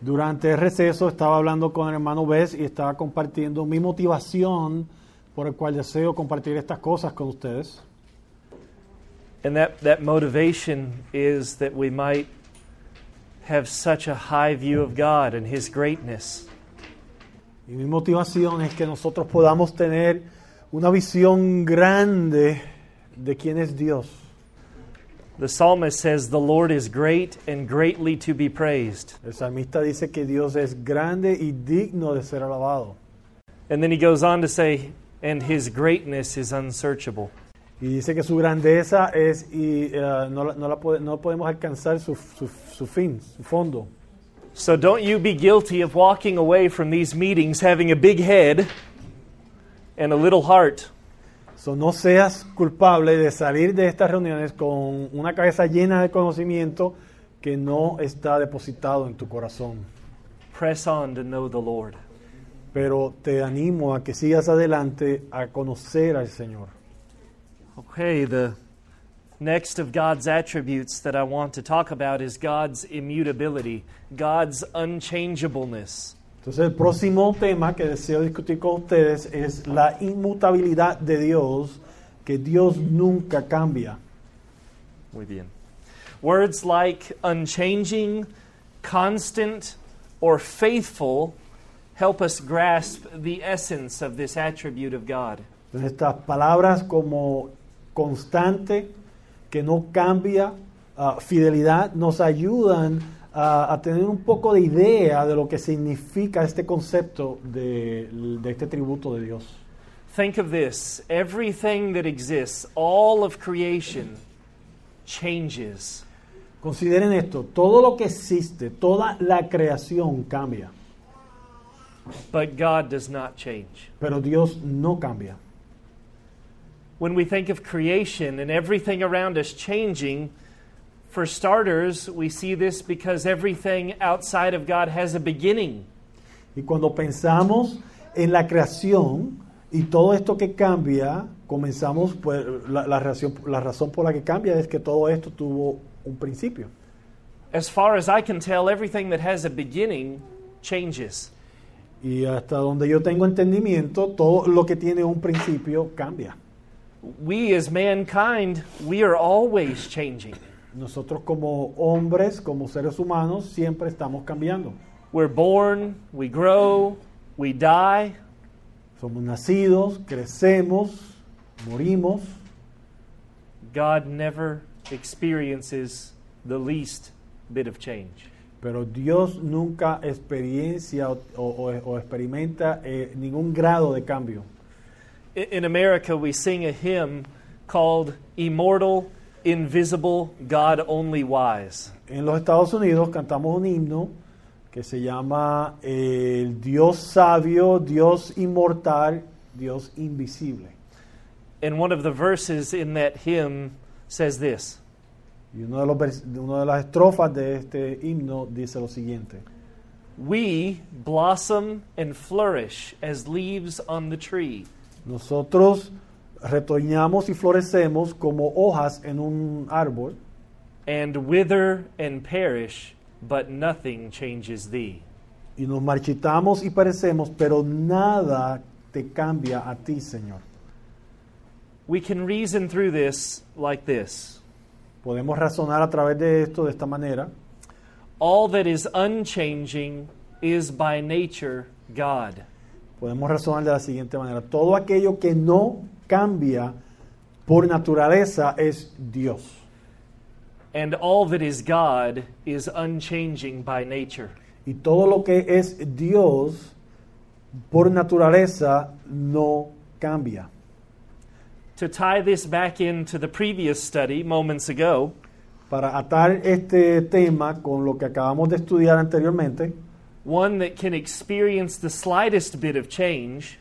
Durante el receso estaba hablando con el hermano Bess y estaba compartiendo mi motivación por el cual deseo compartir estas cosas con ustedes. And that, that motivation is that we might have such a high view of God and His greatness. Y mi motivación es que nosotros podamos tener una visión grande de quién es Dios. The psalmist says, The Lord is great and greatly to be praised. El salmista dice que Dios es grande y digno de ser alabado. And then he goes on to say, And His greatness is unsearchable. Y dice que su grandeza es y eh, no, la- no la pode- no podemos alcanzar su, su- su fin, su fondo. So don't you be guilty of walking away from these meetings having a big head and a little heart. So, no seas culpable de salir de estas reuniones con una cabeza llena de conocimiento que no está depositado en tu corazón. Press on to know the Lord. Pero te animo a que sigas adelante a conocer al Señor. Okay, the next of God's attributes that I want to talk about is God's immutability, God's unchangeableness. Entonces el próximo tema que deseo discutir con ustedes es la inmutabilidad de Dios, que Dios nunca cambia. Muy bien. Words like unchanging, constant, or faithful help us grasp the essence of this attribute of God. Entonces estas palabras como constante, que no cambia, ah, fidelidad, nos ayudan a, a tener un poco de idea de lo que significa este concepto de, de este tributo de Dios. Think of this everything that exists, all of creation, changes. Consideren esto, todo lo que existe, toda la creación cambia, But God does not change. pero Dios no cambia. When we think of creation and everything around us changing, for starters, we see this because everything outside of God has a beginning. Y cuando pensamos en la creación y todo esto que cambia, comenzamos, pues la, la razón, la razón por la que cambia es que todo esto tuvo un principio. As far as I can tell, everything that has a beginning changes. Y hasta donde yo tengo entendimiento, todo lo que tiene un principio cambia. We as mankind, we are always changing. Nosotros como hombres, como seres humanos, siempre estamos cambiando. We're born, we grow, we die, Somos nacidos, crecemos, morimos. God never experiences the least bit of change. Pero Dios nunca experiencia o, o- o experimenta eh, ningún grado de cambio. In America, we sing a hymn called Immortal, Invisible, God Only Wise. En los Estados Unidos cantamos un himno que se llama eh, el Dios sabio, Dios inmortal, Dios invisible. And one of the verses in that hymn says this Y uno de, los una de las estrofas de este himno dice lo siguiente. We blossom and flourish as leaves on the tree. Nosotros retoñamos y florecemos como hojas en un árbol and wither and perish, but nothing changes thee. y nos marchitamos y perecemos, pero nada te cambia a ti, Señor. We can reason through this like this Podemos razonar a través de esto de esta manera. All that is unchanging is by nature God. Podemos razonar de la siguiente manera. Todo aquello que no cambia por naturaleza es Dios. And all that is God is unchanging by nature. Y todo lo que es Dios por naturaleza no cambia. To tie this back into the previous study moments ago, Para atar este tema con lo que acabamos de estudiar anteriormente, one that can experience the slightest bit of change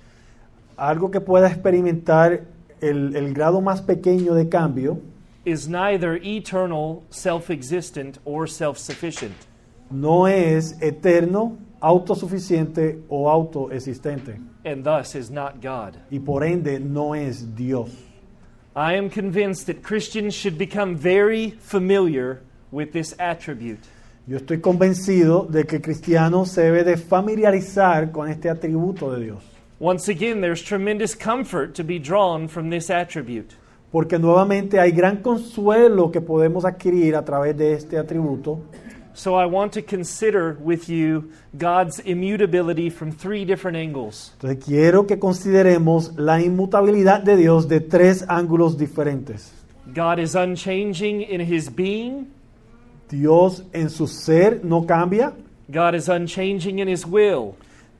algo que pueda experimentar el, el grado más pequeño de cambio is neither eternal, self existent, or self sufficient. no es eterno, autosuficiente o autoexistente. and thus is not God. Y por ende no es Dios. I am convinced that Christians should become very familiar with this attribute. Yo estoy convencido de que cristiano se debe de familiarizar con este atributo de Dios. Once again, there's tremendous comfort to be drawn from this attribute. Porque nuevamente hay gran consuelo que podemos adquirir a través de este atributo. So I want to consider with you God's immutability from three different angles. Entonces quiero que consideremos la inmutabilidad de Dios de tres ángulos diferentes. God is unchanging in his being, Dios en su ser no cambia. God is unchanging in his will,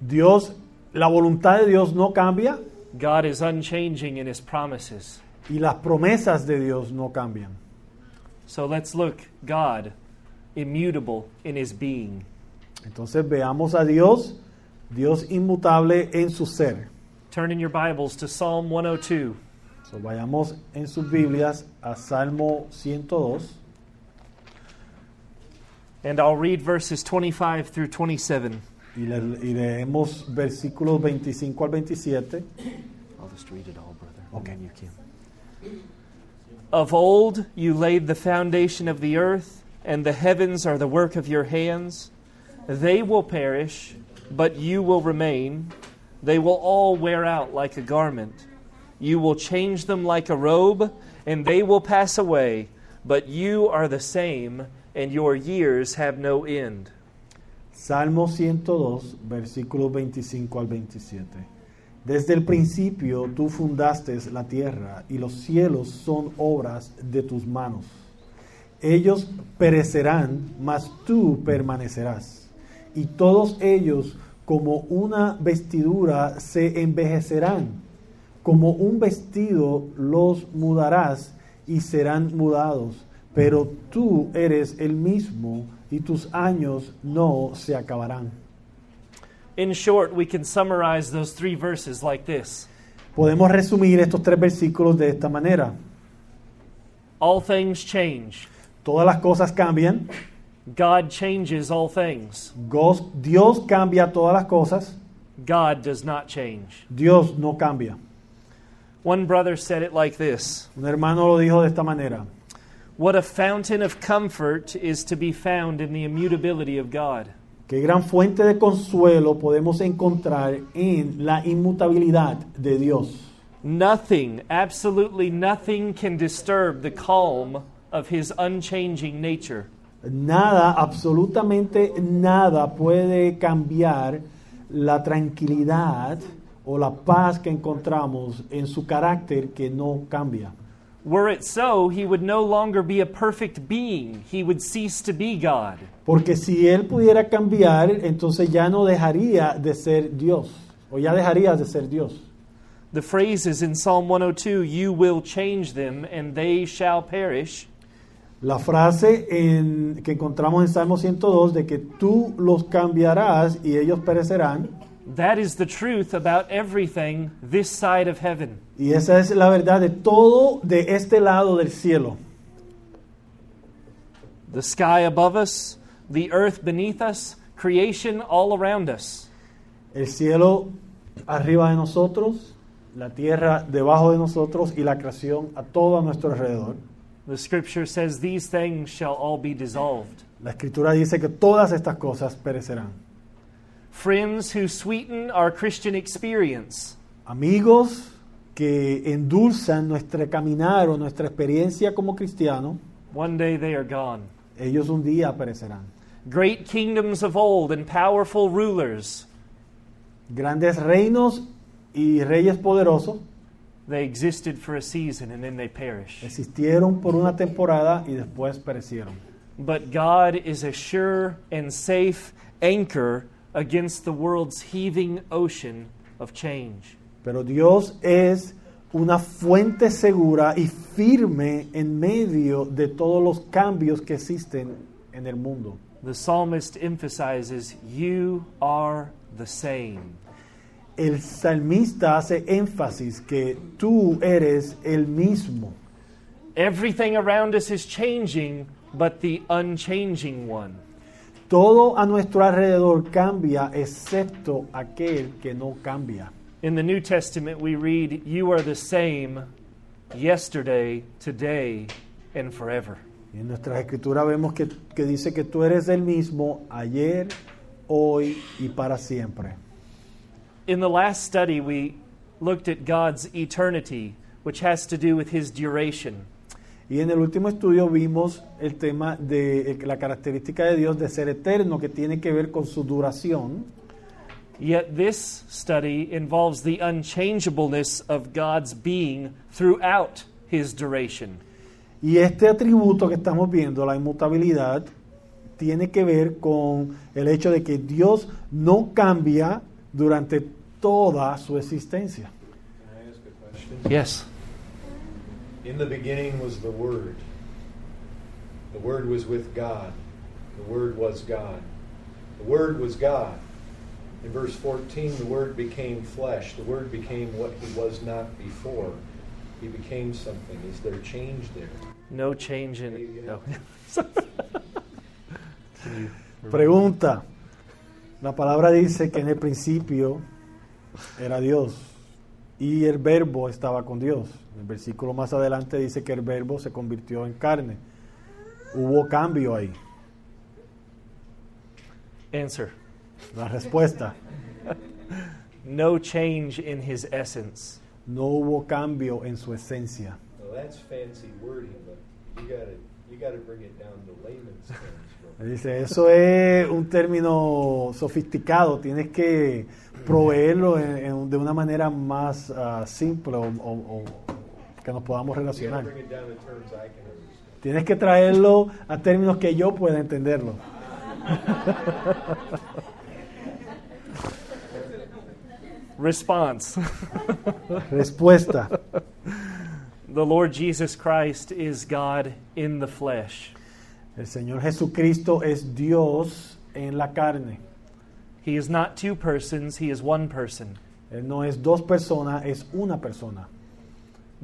Dios, la voluntad de Dios no cambia God is unchanging in his promises. y las promesas de Dios no cambian. So let's look God immutable in his being. Entonces veamos a Dios, Dios inmutable en su ser. Turn in your Bibles to Psalm 102. So, vayamos en sus Biblias a Salmo 102 And I'll read verses 25 through 27. Y, le- y leemos versículos 25 al 27. I'll just read it all, brother. Okay. you can. Of old you laid the foundation of the earth, and the heavens are the work of your hands. They will perish, but you will remain. They will all wear out like a garment. You will change them like a robe, and they will pass away. But you are the same, and your years have no end. Salmo 102, versículos 25 al 27. Desde el principio tú fundaste la tierra y los cielos son obras de tus manos. Ellos perecerán, mas tú permanecerás. Y todos ellos como una vestidura se envejecerán. Como un vestido los mudarás y serán mudados. Pero tú eres el mismo y tus años no se acabarán. In short, we can summarize those three verses like this Podemos resumir estos tres versículos de esta manera. All things change. Todas las cosas cambian. God changes all things. Gos- Dios cambia todas las cosas. God does not change. Dios no cambia. One brother said it like this Un hermano lo dijo de esta manera. What a fountain of comfort is to be found in the immutability of God. Qué gran fuente de consuelo podemos encontrar en la inmutabilidad de Dios. Nothing, absolutely nothing, can disturb the calm of his unchanging nature. Nada, absolutamente nada puede cambiar la tranquilidad o la paz que encontramos en su carácter que no cambia. Were it so, he would no longer be a perfect being. He would cease to be God. Porque si él pudiera cambiar, entonces ya no dejaría de ser Dios, o ya dejaría de ser Dios. The phrases in Psalm 102 you will change them and they shall perish. La frase en- que encontramos en Salmo 102 de que tú los cambiarás y ellos perecerán, That is the truth about everything this side of heaven. y esa es la verdad de todo de este lado del cielo. The sky above us, the earth beneath us, creation all around us. El cielo arriba de nosotros, la tierra debajo de nosotros y la creación a todo a nuestro alrededor. The scripture says these things shall all be dissolved. La escritura dice que todas estas cosas perecerán. Friends who sweeten our Christian experience, Amigos que endulzan nuestro caminar o nuestra experiencia como cristiano, one day they are gone. ellos un día perecerán. Great kingdoms of old and powerful rulers, Grandes reinos y reyes poderosos they existed for a season and then they perish. existieron por una temporada y después perecieron. But God is a sure and safe anchor against the world's heaving ocean of change. Pero Dios es una fuente segura y firme en medio de todos los cambios que existen en el mundo. The psalmist emphasizes, You are the same. El salmista hace énfasis que tú eres el mismo. Everything around us is changing, but the unchanging one. Todo a nuestro alrededor cambia excepto aquel que no cambia. In the New Testament, we read, You are the same yesterday, today, and forever. Y en nuestras escrituras vemos que, que dice que tú eres el mismo ayer, hoy y para siempre. In the last study, we looked at God's eternity, which has to do with his duration. Y en el último estudio vimos el tema de la característica de Dios de ser eterno, que tiene que ver con su duración. Yet this study involves the unchangeableness of God's being throughout his duration. Y este atributo que estamos viendo, la inmutabilidad, tiene que ver con el hecho de que Dios no cambia durante toda su existencia. Can I ask a question? Yes. In the beginning was the Word. The Word was with God. The Word was God. The Word was God. In verse 14, the Word became flesh. The Word became what He was not before. He became something. Is there change there? No change in. No. Pregunta. La palabra dice que en el principio era Dios y el verbo estaba con Dios. El versículo más adelante dice que el verbo se convirtió en carne. Hubo cambio ahí. Answer. La respuesta, No change in his essence. no hubo cambio en su esencia. Well, that's fancy wording, but you got to you got to bring it down to layman's terms. Dice, eso es un término sofisticado, tienes que proveerlo en- en- de una manera más ah, simple o, o- o que nos podamos You got to relacionar. Tienes que traerlo a términos que yo pueda entenderlo. Response. Respuesta. the Lord Jesus Christ is God in the flesh. El Señor Jesucristo es Dios en la carne. He is not two persons, he is one person. Él no es dos personas, es una persona.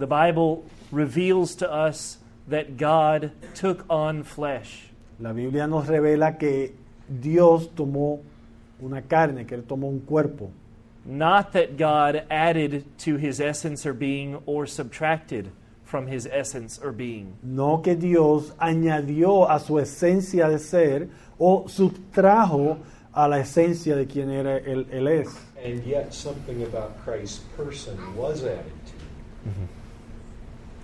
The Bible reveals to us that God took on flesh. La Biblia nos revela que Dios tomó una carne, que Él tomó un cuerpo. Not that God added to his essence or being or subtracted from his essence or being. No que Dios añadió a su esencia de ser o subtrajo a la esencia de quien era él, él es. And yet, something about Christ's person was added to.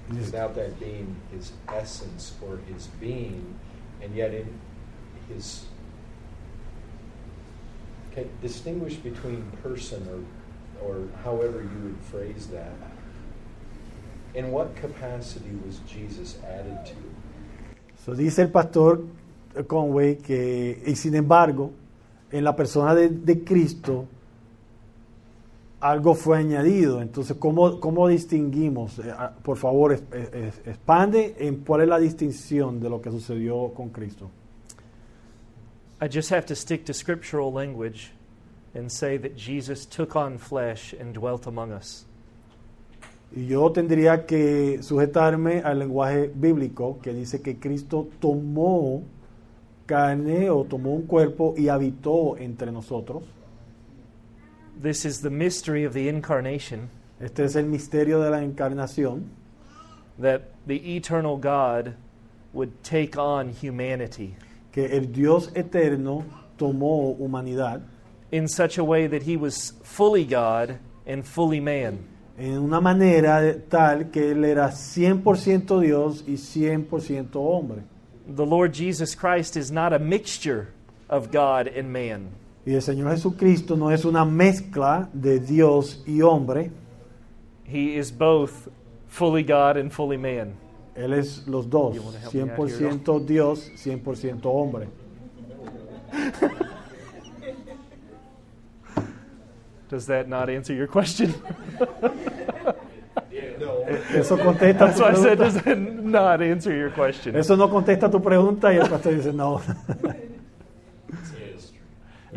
Without that being his essence or his being, and yet in his can distinguish between person or or however you would phrase that. In what capacity was Jesus added to? So dice el pastor Conway que, y sin embargo, en la persona de, de Cristo, algo fue añadido. Entonces, ¿cómo, cómo distinguimos? Eh, ah, por favor, es- es- expande en cuál es la distinción de lo que sucedió con Cristo. I just have to stick to scriptural language and say that Jesus took on flesh and dwelt among us. Y yo tendría que sujetarme al lenguaje bíblico que dice que Cristo tomó carne o tomó un cuerpo y habitó entre nosotros. This is the mystery of the incarnation Este es el misterio de la encarnación, that the eternal God would take on humanity que el Dios eterno tomó humanidad in such a way that he was fully God and fully man. en una manera tal que él era 100% Dios y 100% hombre. The Lord Jesus Christ is not a mixture of God and man. Y el Señor Jesucristo no es una mezcla de Dios y hombre, He is both fully God and fully man. Él es los dos, You wanna help me out here, 100% Dios, 100% hombre. Does that not answer your question? No. Eso contesta That's tu why I said, pregunta. does that not answer your question? Eso no contesta tu pregunta y el pastor dice, no.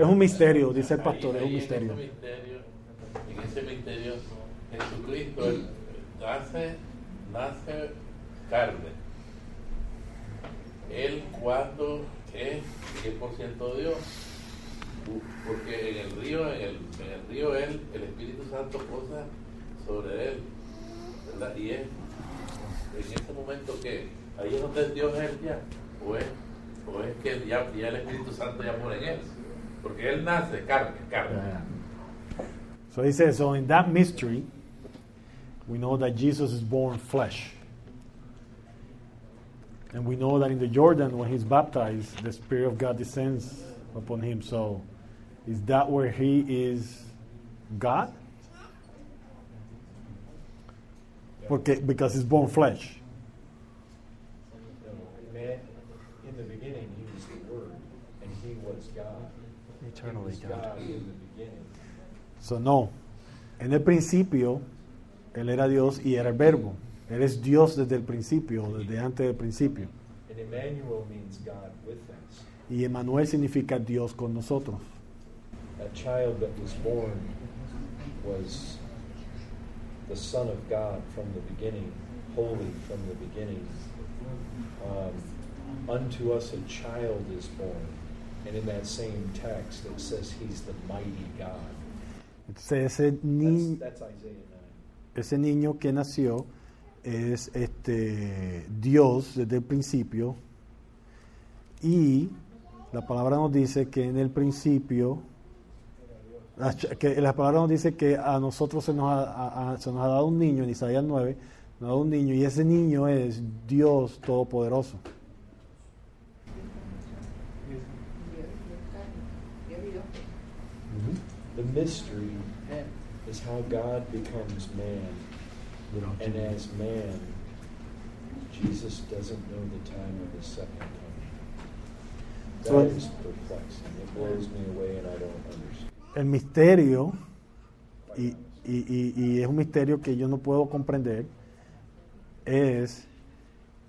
Es- un misterio, dice el pastor, es un misterio. En ese misterio, Jesucristo nace, nace carne. Él cuando es 100% Dios, porque en el río, en el, en el río él, el Espíritu Santo posa sobre él, ¿verdad? Y es en ese momento que Ahí es donde Dios es ya. O es, o es que ya, ya el Espíritu Santo ya mora en él. Porque él nace de carne, carne. So he says, so in that mystery, we know that Jesus is born flesh. And we know that in the Jordan, when he's baptized, the Spirit of God descends upon him. So is that where he is God? Porque, because he's born flesh. In the beginning, he was the Word, and he was God. Eternally God. God in the beginning. So no. En el principio, él era Dios y era el verbo. Él es Dios desde el principio, desde antes del principio. And Emmanuel means God with us. Y Emmanuel significa Dios con nosotros. That child that was born was the Son of God from the beginning, holy from the beginning. Um, unto us a child is born. And in that same text, it says he's the mighty God. Entonces ese, ni- That's, that's Isaiah 9. ese niño que nació es este Dios desde el principio y la palabra nos dice que en el principio la que la palabra nos dice que a nosotros se nos ha, a- a- se nos ha dado un niño en Isaías 9 nos ha dado un niño y ese niño es Dios todopoderoso The mystery is how God becomes man. And as man, Jesus doesn't know the time of his second coming. That is perplexing. It blows me away and I don't understand. el misterio y, y- y- y es un misterio que yo no puedo comprender es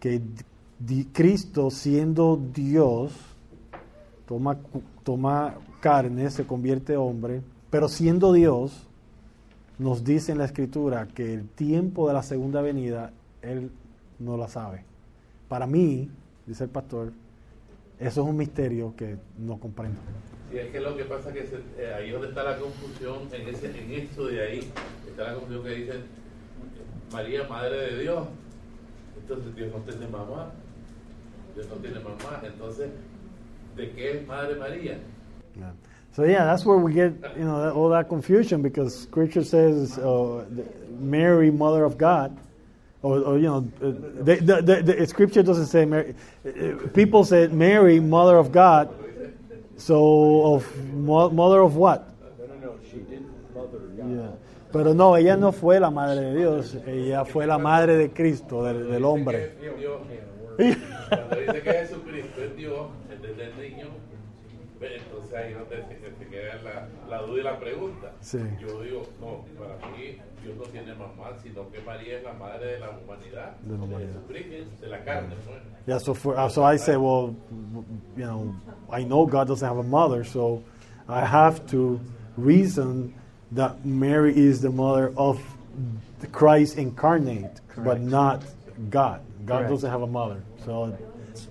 que di- Cristo siendo Dios toma, toma carne, se convierte hombre, pero siendo Dios nos dice en la escritura que el tiempo de la segunda venida él no la sabe. Para mí, dice el pastor, eso es un misterio que no comprendo. Y es que lo que pasa que se- eh, ahí donde está la confusión, en, ese, en eso de ahí, está la confusión que dicen María, Madre de Dios. Entonces Dios no tiene mamá. Dios no tiene mamá. Entonces, ¿de qué es Madre María? Yeah. So yeah, that's where we get you know all that confusion because Scripture says uh, Mary, Mother of God, or, or you know, uh, the, the, the, the Scripture doesn't say Mary. uh, People said Mary, Mother of God. So of mother of what? No, no, no. She didn't mother God. Yeah. Pero no, ella no fue la madre de Dios, ella fue la madre de Cristo, del, del hombre. Dice que Dios- Cuando dice que Jesucristo es Dios, desde el niño, entonces ahí no te, te- te queda la, la duda y la pregunta. Sí. Yo digo, no, para mí Dios no tiene mamá, sino que María es la madre de la humanidad, De la humanidad. Jesucristo, de la carne. pues. Yeah, so for uh, so I say, well, you know, I know God doesn't have a mother, so I have to reason that Mary is the mother of the Christ incarnate, but not God. God Correct. doesn't have a mother, so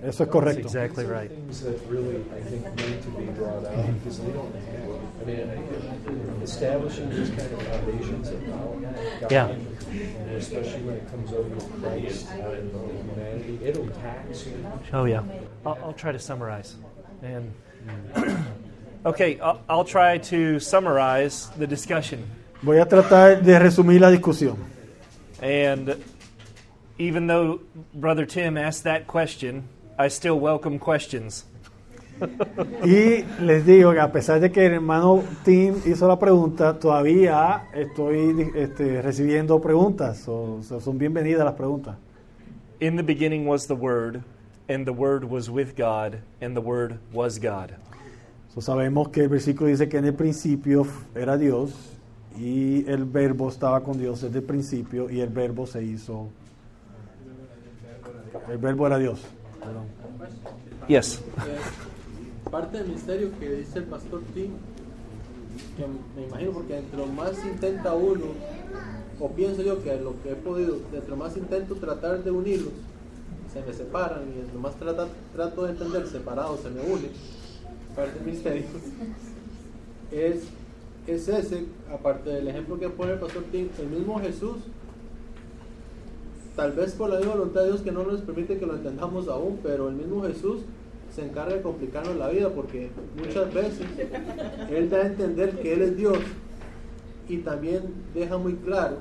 eso es That's correcto. exactly These are right. Things that really, I think, need to be brought out mm-hmm. because they don't have. I mean, establishing these kind of foundations about God, Yeah. and especially when it comes over to Christ uh, and humanity, it'll tax you. Oh, yeah. I'll, I'll try to summarize. And okay, I'll, I'll try to summarize the discussion. Voy a tratar de resumir la discusión. And even though Brother Tim asked that question, I still welcome questions. Y les digo que a pesar de que el hermano Tim hizo la pregunta, todavía estoy este, recibiendo preguntas. So- so son bienvenidas las preguntas. In the beginning was the Word, and the Word was with God, and the Word was God. So, sabemos que el versículo dice que en el principio era Dios y el verbo estaba con Dios desde el principio y el verbo se hizo. El verbo era Dios. Yes. Eh, parte del misterio que dice el pastor Tim, que me imagino porque entre más intenta uno, o pienso yo que lo que he podido, entre más intento tratar de unirlos, se me separan y entre más trato de entender separados se me unen, parte del misterio, es, es ese, aparte del ejemplo que pone el pastor Tim, el mismo Jesús tal vez por la misma voluntad de Dios que no nos permite que lo entendamos aún, pero el mismo Jesús se encarga de complicarnos la vida porque muchas veces Él da a entender que Él es Dios y también deja muy claro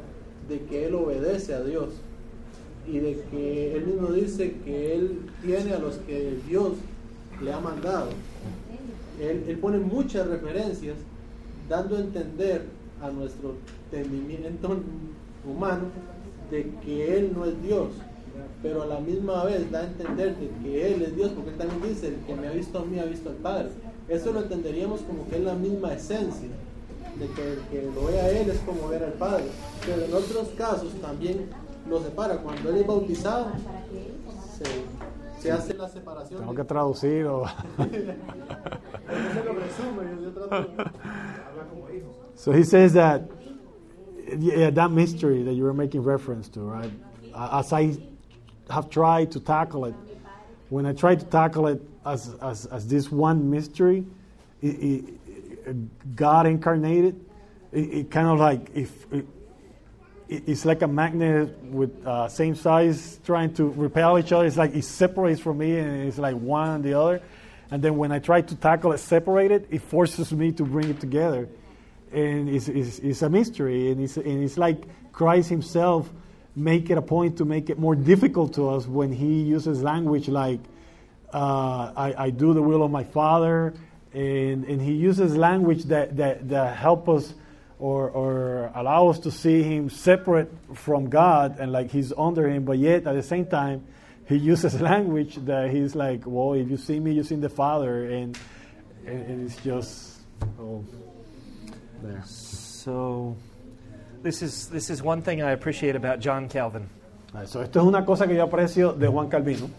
de que Él obedece a Dios y de que Él mismo dice que Él tiene a los que Dios le ha mandado. Él, él pone muchas referencias dando a entender a nuestro entendimiento humano de que Él no es Dios, pero a la misma vez da a entender de que Él es Dios, porque Él también dice, el que me ha visto a mí ha visto al Padre. Eso lo entenderíamos como que es la misma esencia, de que el que lo ve a Él es como ver al Padre. Pero en otros casos también lo separa. Cuando Él es bautizado, se, se hace la separación. Tengo que traducir o... So he says that yeah, that mystery that you were making reference to, right? As I have tried to tackle it, when I try to tackle it as, as, as this one mystery, it, it, God incarnated, it, it kind of like if it, it- it's like a magnet with uh, same size trying to repel each other. It's like it separates from me and it's like one and the other. And then when I try to tackle it separated, it forces me to bring it together. And it's, it's, it's a mystery. And it's, and it's like Christ himself make it a point to make it more difficult to us when he uses language like, uh, I, I do the will of my Father. And, and he uses language that, that, that help us or, or allow us to see him separate from God and like he's under him, but yet at the same time, he uses language that he's like, well, if you see me, you see the Father, and, and, and it's just, oh, there. So, this is, this is one thing I appreciate about John Calvin. Ah, so, esto es una cosa que yo aprecio de Juan Calvino.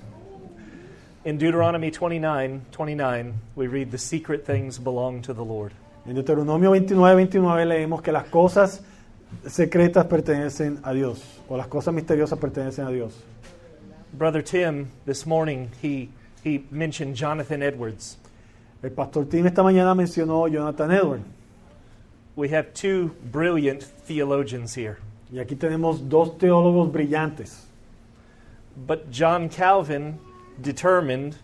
In Deuteronomy 29 29, we read, The secret things belong to the Lord. En Deuteronomio 29, 29 leemos que las cosas secretas pertenecen a Dios, o las cosas misteriosas pertenecen a Dios. Brother Tim, this morning, he, he mentioned Jonathan Edwards. El pastor Tim esta mañana mencionó Jonathan Edwards. We have two brilliant theologians here. Y aquí tenemos dos teólogos brillantes. But John Calvin determined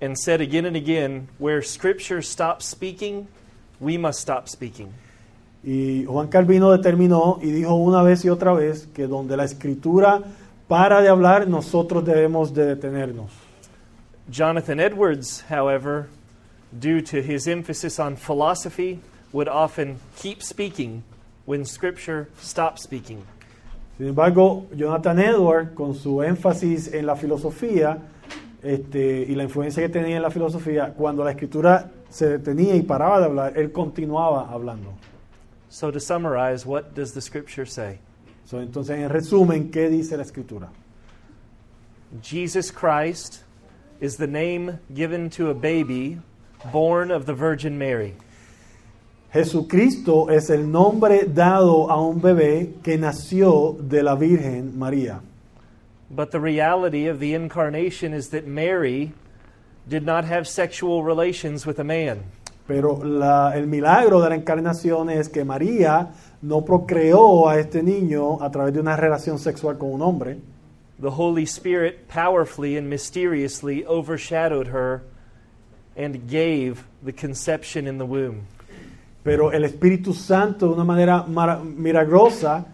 and said again and again where Scripture stops speaking, we must stop speaking. Y Juan Calvino determinó y dijo una vez y otra vez que donde la escritura para de hablar, nosotros debemos de detenernos. Jonathan Edwards, however, due to his emphasis on philosophy, would often keep speaking when Scripture stops speaking. Sin embargo, Jonathan Edwards, con su énfasis en la filosofía este, y la influencia que tenía en la filosofía, cuando la escritura se detenía y paraba de hablar, él continuaba hablando. So, to summarize, what does the Scripture say? So, entonces, en resumen, ¿qué dice la escritura? Jesus Christ is the name given to a baby born of the Virgin Mary. Jesucristo es el nombre dado a un bebé que nació de la Virgen María. But the reality of the incarnation is that Mary did not have sexual relations with a man. Pero la- el milagro de la encarnación es que María no procreó a este niño a través de una relación sexual con un hombre, The Holy Spirit powerfully and mysteriously overshadowed her and gave the conception in the womb. Pero el Espíritu Santo de una manera milagrosa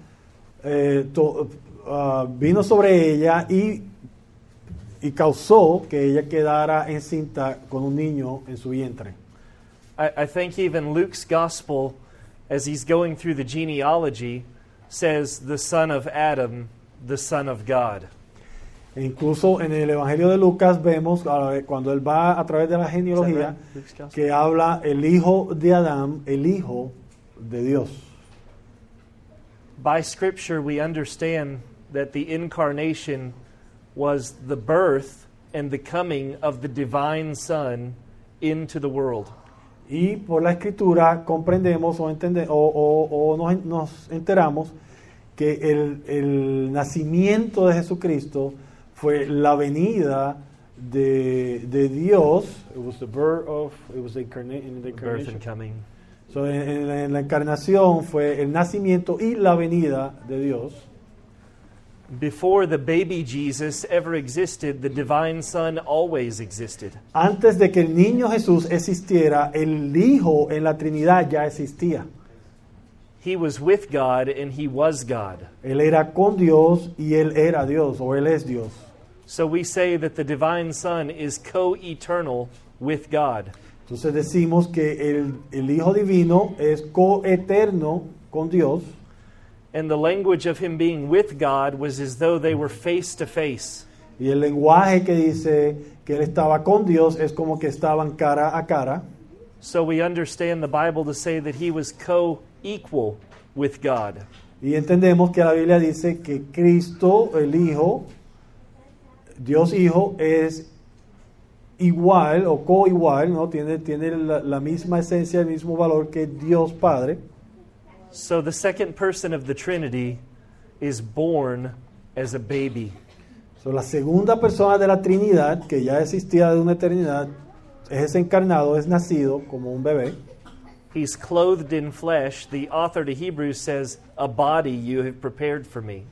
eh, to- ah, vino sobre ella y, y causó que ella quedara encinta con un niño en su vientre. I, I think even Luke's gospel, as he's going through the genealogy, says the son of Adam, the son of God. E incluso en el Evangelio de Lucas vemos cuando él va a través de la genealogía que habla el hijo de Adán, el hijo de Dios. By Scripture, we understand that the incarnation was the birth and the coming of the divine Son into the world. Y por la escritura comprendemos o, entende- o- o- o nos, nos enteramos que el, el nacimiento de Jesucristo fue la venida de, de Dios. It was the birth of, it was the incarna- in the Birth incarnation. and coming. So, en, en la encarnación fue el nacimiento y la venida de Dios. Before the baby Jesus ever existed, the divine Son always existed. Antes de que el niño Jesús existiera, el Hijo en la Trinidad ya existía. He was with God and he was God. Él era con Dios y Él era Dios, o Él es Dios. So we say that the divine Son is co eternal with God. Entonces decimos que el, el Hijo Divino es coeterno con Dios. And the language of him being with God was as though they were face to face. Y el lenguaje que dice que Él estaba con Dios es como que estaban cara a cara. So we understand the Bible to say that he was co equal with God. Y entendemos que la Biblia dice que Cristo, el Hijo, Dios Hijo, es igual o coigual, ¿no? Tiene, tiene la, la misma esencia, el mismo valor que Dios Padre. So the second person of the Trinity is born as a baby. So, la segunda persona de la Trinidad, que ya existía de una eternidad, es encarnado, es nacido como un bebé. He's clothed in flesh. The author to Hebrews says, A body you have prepared for me.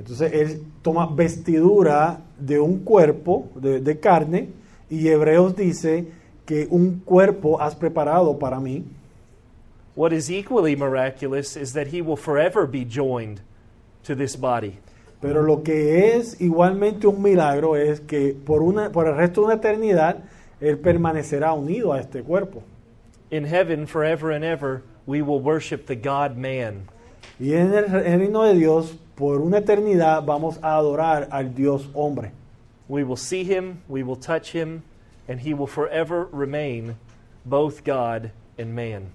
Entonces él toma vestidura de un cuerpo, de, de carne, y Hebreos dice que un cuerpo has preparado para mí. What is equally miraculous is that he will forever be joined to this body. Pero lo que es igualmente un milagro es que por, una, por el resto de una eternidad él permanecerá unido a este cuerpo. In heaven, forever and ever, we will worship the God man. Y en el, en el reino de Dios, por una eternidad, vamos a adorar al Dios hombre. We will see him, we will touch him, and he will forever remain both God and man.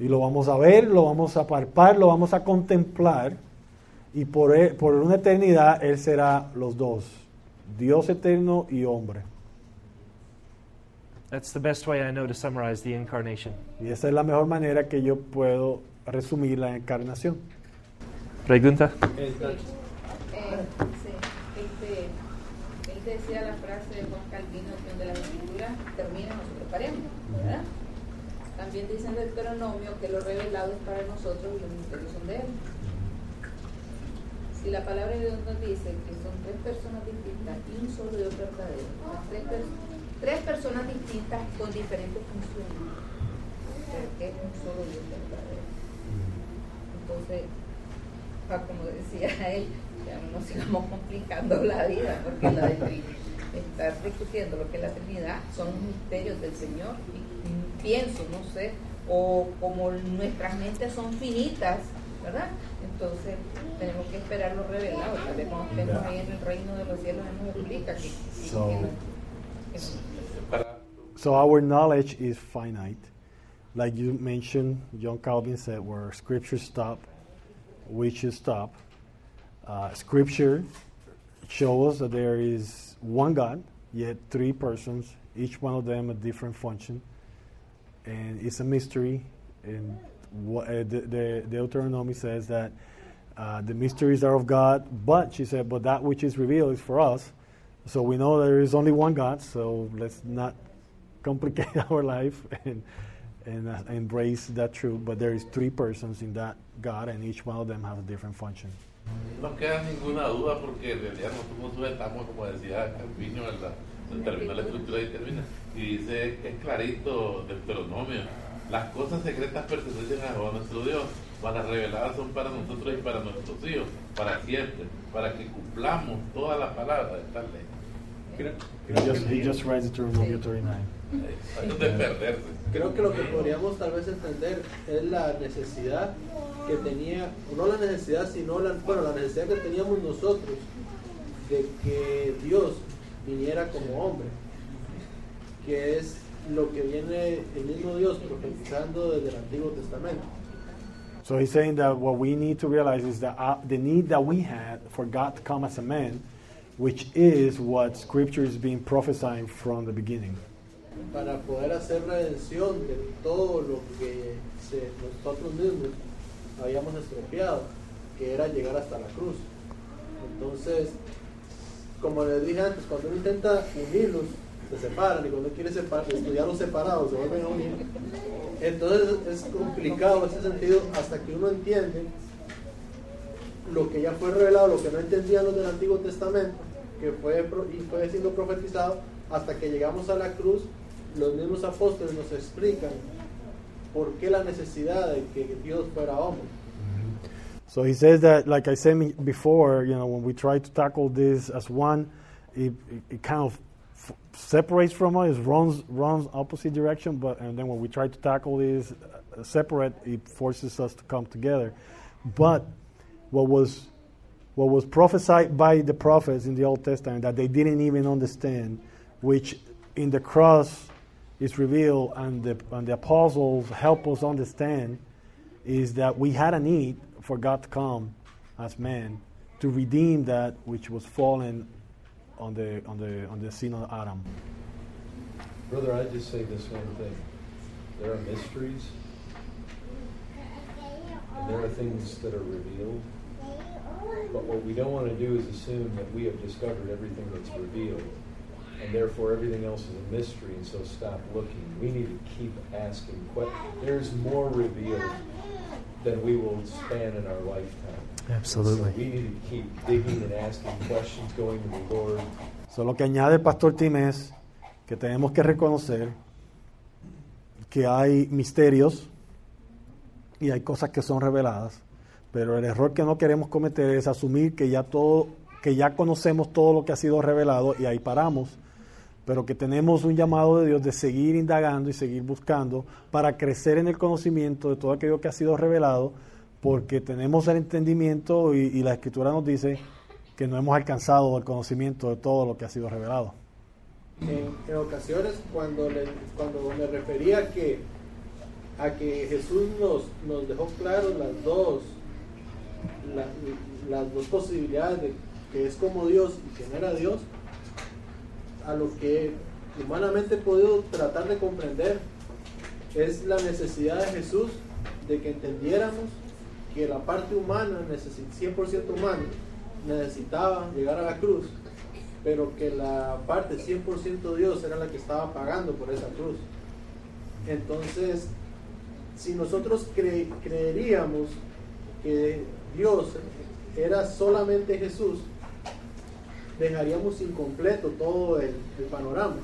Y lo vamos a ver, lo vamos a palpar, lo vamos a contemplar. Y por, e- por una eternidad Él será los dos, Dios eterno y hombre. That's the best way I know to summarize the incarnation. Y esa es la mejor manera que yo puedo resumir la encarnación. Pregunta? Eh, sí, este, él decía la frase de Juan Calvino que donde la escritura termina nosotros paremos, ¿verdad? También dice en Deuteronomio que lo revelado es para nosotros y los misterios son de él. Si la palabra de Dios nos dice que son tres personas distintas y un solo Dios verdadero, tres, pers- tres personas distintas con diferentes funciones, pero que es un solo Dios verdadero. Entonces, pa- como decía él, ya no nos sigamos complicando la vida, porque la de estar discutiendo lo que es la Trinidad son misterios del Señor. Y, y pienso, no sé, o como nuestras mentes son finitas, ¿verdad? Entonces tenemos que esperar lo revelado. Tal vez cuando estemos ahí en el reino de los cielos nos explica que, que- So- que no- que no- Para, So our knowledge is finite. Like you mentioned, John Calvin said, where scripture stop, we should stop. Uh, scripture shows us that there is one God, yet three persons, each one of them a different function. And it's a mystery. And what, uh, the, the Deuteronomy says that uh, the mysteries are of God, but she said, but that which is revealed is for us. So we know there is only one God, so let's not complicate our life and, and uh, embrace that truth. But there is three persons in that God, and each one of them has a different function. no queda ninguna duda porque en realidad nosotros estamos, como decía Calvino, en la, se terminó la escritura y termina, y dice, es clarito Deuteronomio, las cosas secretas pertenecen a Jehová nuestro Dios, mas las reveladas son para nosotros y para nuestros hijos, para siempre, para que cumplamos toda la palabra de esta ley. Creo, just, que- he just read Deuteronomy 39. Eh, no de perderse. Creo que lo que podríamos tal vez entender es la necesidad que tenía, no la necesidad, sino la, bueno, la necesidad que teníamos nosotros de que Dios viniera como hombre, que es lo que viene el mismo Dios profetizando desde el Antiguo Testamento. So he's saying that what we need to realize is that uh, the need that we had for God to come as a man, which is what Scripture is being prophesying from the beginning. para poder hacer redención de todo lo que se- nosotros mismos habíamos estropeado, que era llegar hasta la cruz. Entonces, como les dije antes, cuando uno intenta unirlos, se separan, y cuando uno quiere separar, estudiarlos separados, se vuelven a unir. Entonces es complicado en ese sentido hasta que uno entiende lo que ya fue revelado, lo que no entendían los del Antiguo Testamento, que fue, y fue siendo profetizado, hasta que llegamos a la cruz, los mismos apóstoles nos explican por qué la necesidad de que Dios fuera hombre. So he says that, like I said before, you know, when we try to tackle this as one, it, it, kind of separates from us, runs runs opposite direction. But and then when we try to tackle this uh, separate, it forces us to come together. But what was what was prophesied by the prophets in the Old Testament that they didn't even understand, which in the cross is revealed, and the and the apostles help us understand is that we had a need for God to come as man to redeem that which was fallen on the on the on the sin of Adam. Brother, I'd just say this one thing. There are mysteries, there are things that are revealed. But what we don't want to do is assume that we have discovered everything that's revealed, and therefore everything else is a mystery, and so stop looking. We need to keep asking questions. There's more revealed than we will span in our lifetime. Absolutely. So we need to keep digging and asking questions, going to the Lord. So, lo que añade el pastor Tim es que tenemos que reconocer que hay misterios y hay cosas que son reveladas, pero el error que no queremos cometer es asumir que ya todo que ya conocemos todo lo que ha sido revelado y ahí paramos, pero que tenemos un llamado de Dios de seguir indagando y seguir buscando para crecer en el conocimiento de todo aquello que ha sido revelado, porque tenemos el entendimiento y, y la escritura nos dice que no hemos alcanzado el conocimiento de todo lo que ha sido revelado. En, en ocasiones cuando, le- cuando me refería a que, a que Jesús nos, nos dejó claro las dos, la- las dos posibilidades de que es como Dios y que era Dios, a lo que humanamente he podido tratar de comprender es la necesidad de Jesús de que entendiéramos que la parte humana, necesi- 100% humana, necesitaba llegar a la cruz, pero que la parte 100% Dios era la que estaba pagando por esa cruz. Entonces, si nosotros cre- creeríamos que Dios era solamente Jesús, dejaríamos incompleto todo el, panorama.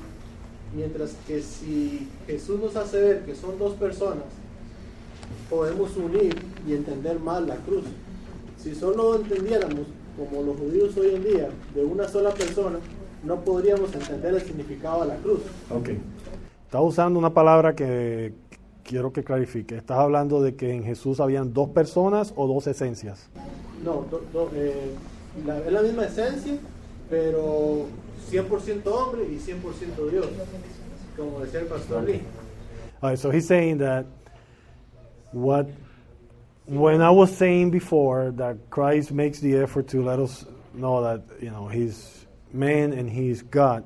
Mientras que si Jesús nos hace ver que son dos personas, podemos unir y entender más la cruz. Si solo entendiéramos, como los judíos hoy en día, de una sola persona, no podríamos entender el significado de la cruz. Ok. Estás usando una palabra que quiero que clarifique. Estás hablando de que en Jesús habían dos personas o dos esencias. No, do- do- eh, la- es la misma esencia, pero 100% hombre y 100% Dios, como decía el pastor Lee. All right, so he's saying that what when I was saying before that Christ makes the effort to let us know that you know he's man and he's God,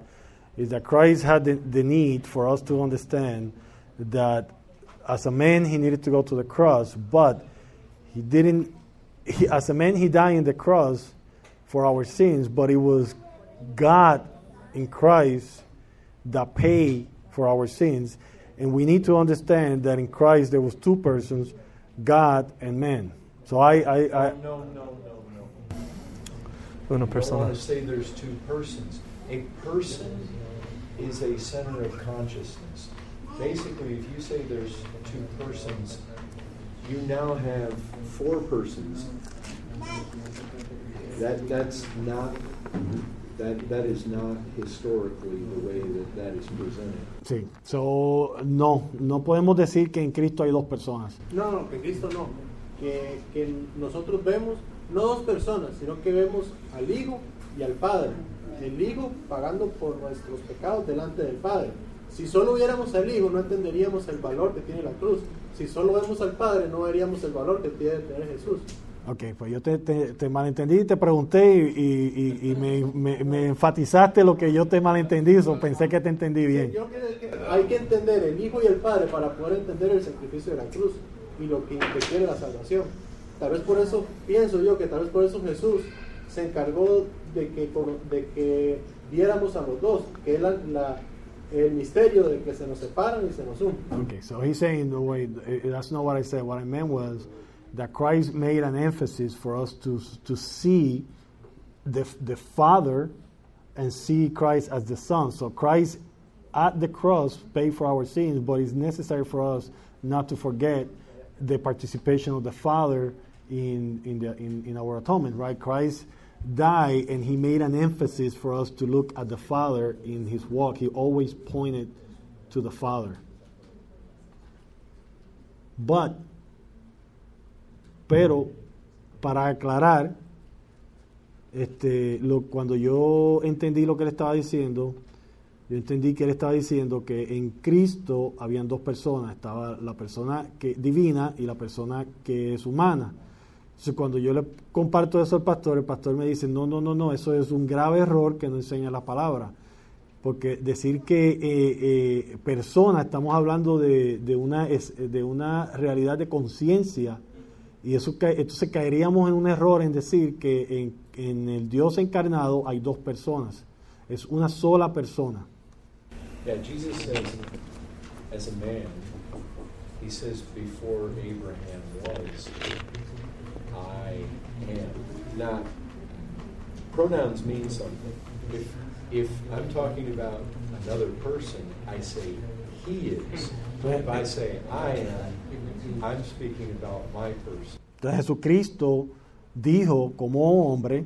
is that Christ had the, the need for us to understand that as a man he needed to go to the cross, but he didn't. He, as a man, he died in the cross for our sins, but it was God in Christ that paid for our sins. And we need to understand that in Christ there was two persons, God and man. So I, I, I no, no, no, no. Una I don't want to say there's two persons. A person is a center of consciousness. Basically, if you say there's two persons, you now have four persons. That that's not that that is not historically the way that that is presented. sí. So no, no podemos decir que en Cristo hay dos personas. No, no, que Cristo no. Que, que nosotros vemos no dos personas, sino que vemos al Hijo y al Padre. El Hijo pagando por nuestros pecados delante del Padre. Si solo viéramos al Hijo, no entenderíamos el valor que tiene la cruz. Si solo vemos al Padre, no veríamos el valor que tiene tener Jesús. Ok, pues yo te, te, te malentendí y te pregunté y, y- y- y me, me- me enfatizaste lo que yo te malentendí, o pensé que te entendí bien. Yo creo que hay que entender el Hijo y el Padre para poder entender el sacrificio de la cruz y lo que requiere la salvación. Tal vez por eso pienso yo que tal vez por eso Jesús se encargó de que, de que viéramos a los dos, que es la- la- el misterio de que se nos separan y se nos unen. Okay, so he's saying, no, wait, eh, that's not what I said. What I meant was that Christ made an emphasis for us to, to see the, the Father and see Christ as the Son. So Christ at the cross paid for our sins, but it's necessary for us not to forget the participation of the Father in, in, the, in, in our atonement, right? Christ died and he made an emphasis for us to look at the Father in his walk. He always pointed to the Father. But, pero, para aclarar, este, lo, cuando yo entendí lo que él estaba diciendo, yo entendí que él estaba diciendo que en Cristo habían dos personas, estaba la persona que divina y la persona que es humana. Cuando yo le comparto eso al pastor, el pastor me dice, no, no, no, no, eso es un grave error que no enseña la palabra. Porque decir que eh, eh, persona, estamos hablando de, de, una, de una realidad de conciencia, y eso entonces caeríamos en un error en decir que en, en el Dios encarnado hay dos personas, es una sola persona. Yeah, Jesus says, as a man, he says, before Abraham was, I am. Now, pronouns mean something. If, if I'm talking about another person, I say he is. If I say I am, I'm speaking about my person. Entonces Jesucristo dijo como hombre,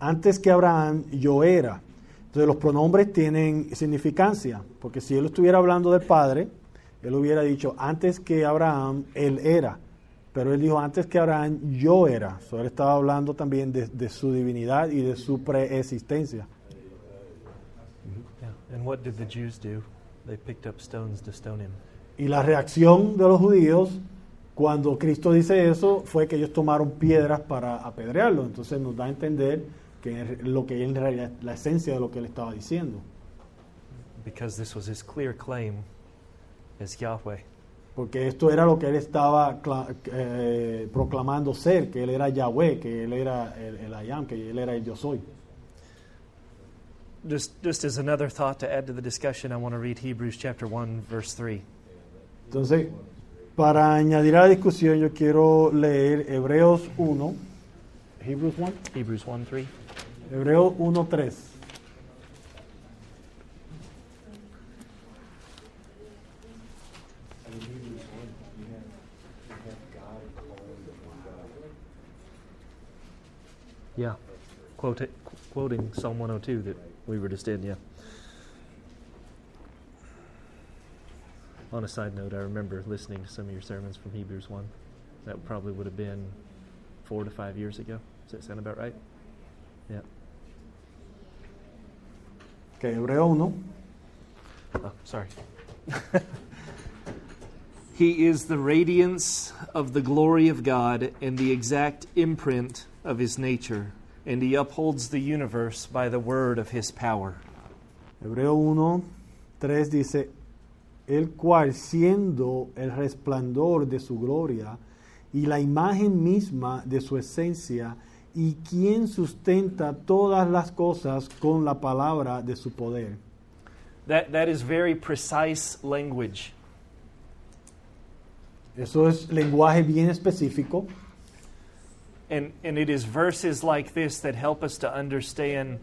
antes que Abraham yo era. Entonces los pronombres tienen significancia, porque si él estuviera hablando del Padre, él hubiera dicho, antes que Abraham, él era. Pero él dijo, antes que Abraham, yo era. So, él estaba hablando también de, de su divinidad y de su preexistencia. Y la reacción de los judíos cuando Cristo dice eso fue que ellos tomaron piedras para apedrearlo. Entonces nos da a entender que lo que en realidad la esencia de lo que él estaba diciendo. because this was his clear claim as Yahweh. Porque esto era lo que él estaba eh, proclamando ser, que él era Yahweh, que él era el, el I am, que él era el yo soy. Just, just as another thought to add to the discussion, I want to read Hebrews chapter 1, verse 3. Entonces, para añadir a la discusión, yo quiero leer Hebreos 1, Hebrews 1, Hebrews 1 3. Hebreos 1, 3. Yeah. Quote it, quoting Psalm 102 that we were just in, yeah. On a side note, I remember listening to some of your sermons from Hebrews 1. That probably would have been four to five years ago. Does that sound about right? Yeah. Que Hebreo 1. Oh, sorry. he is the radiance of the glory of God and the exact imprint of his nature, and he upholds the universe by the word of his power. Hebreo 1, 3 dice, el cual siendo el resplandor de su gloria y la imagen misma de su esencia, y quien sustenta todas las cosas con la palabra de su poder. That, that is very precise language. Eso es lenguaje bien específico. And, and it is verses like this that help us to understand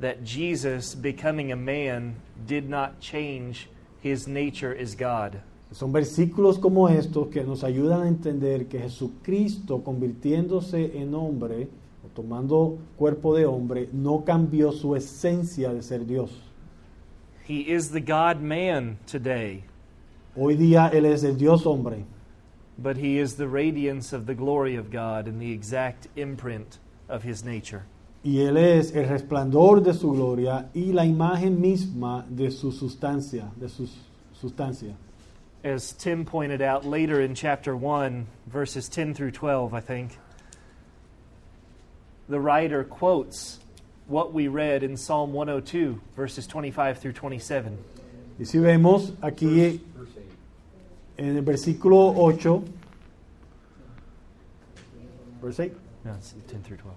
that Jesus, becoming a man, did not change his nature as God. Son versículos como estos que nos ayudan a entender que Jesucristo, convirtiéndose en hombre, o tomando cuerpo de hombre, no cambió su esencia de ser Dios. He is the God man today, Hoy día Él es el Dios hombre, but he is the radiance of the glory of God and the exact imprint of his nature. y Él es el resplandor de su gloria y la imagen misma de su sustancia, de su sustancia. As Tim pointed out later in chapter 1, verses 10 through 12, I think, the writer quotes what we read in Psalm 102, verses 25 through 27. Y si vemos aquí Verse 8. En el versículo 8, verse 8, No, it's 10 through 12.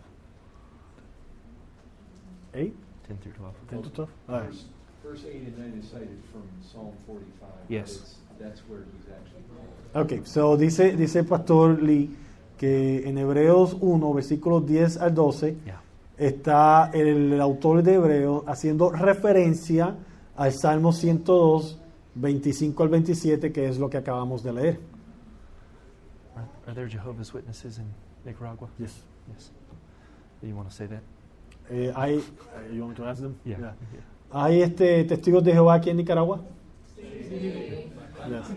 8, 10 through 12. 10 to 12. All right. Verse, verse 8 and 9 is cited from Psalm 45. but Yes. That's where he's actually called. Ok, so dice, dice el pastor Lee que en Hebreos 1, versículos 10 al 12, Yeah. está el, autor de Hebreos haciendo referencia al Salmo 102, 25 al 27, que es lo que acabamos de leer. Are, there Jehovah's Witnesses in Nicaragua? Yes. Yes. Do you want to say that? Eh, hay, you want to ask them? Yeah. Yeah. ¿Hay este, testigos de Jehová aquí en Nicaragua? Yes.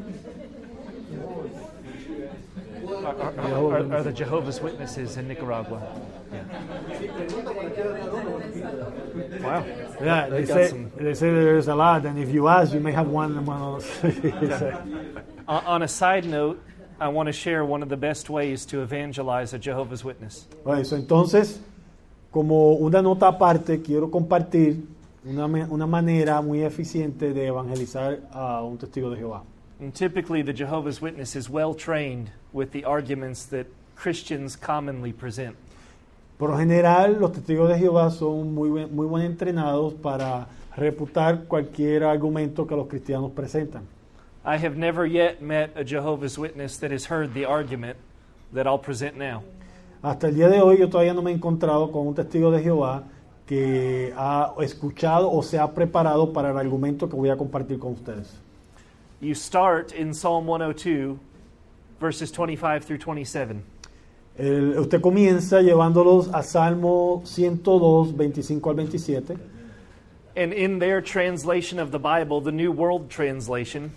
Are, are- are- are the Jehovah's Witnesses in Nicaragua? Wow. Yeah, They they say, some- they say there's a lot, and if you ask, you may have one. one of those. On on a side note, I want to share one of the best ways to evangelize a Jehovah's Witness. Bueno, eso, entonces, como una nota aparte, quiero compartir una, una manera muy eficiente de evangelizar a un testigo de Jehová. And typically, the Jehovah's Witness is well trained with the arguments that Christians commonly present. Por lo general, los testigos de Jehová son muy, buen entrenados para reputar cualquier argumento que los cristianos presentan. I have never yet met a Jehovah's Witness that has heard the argument that I'll present now. Hasta el día de hoy yo todavía no me he encontrado con un testigo de Jehová que ha escuchado o se ha preparado para el argumento que voy a compartir con ustedes. You start in Psalm 102, verses 25 through 27. El- usted comienza llevándolos a Salmo 102, 25 al 27. And in their translation of the Bible, the New World Translation,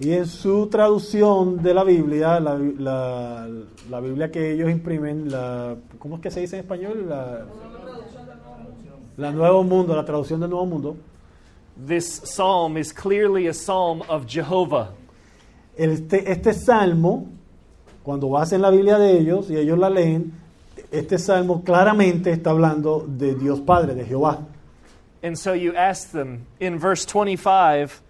Y en su traducción de la Biblia, la, la- la Biblia que ellos imprimen, la, ¿cómo es que se dice en español? La, la Nuevo Mundo, la traducción del Nuevo Mundo. this psalm is clearly a psalm of Jehovah. Este, este salmo, cuando vas en la Biblia de ellos y ellos la leen, este salmo claramente está hablando de Dios Padre, de Jehová. And so you ask them in verse 25,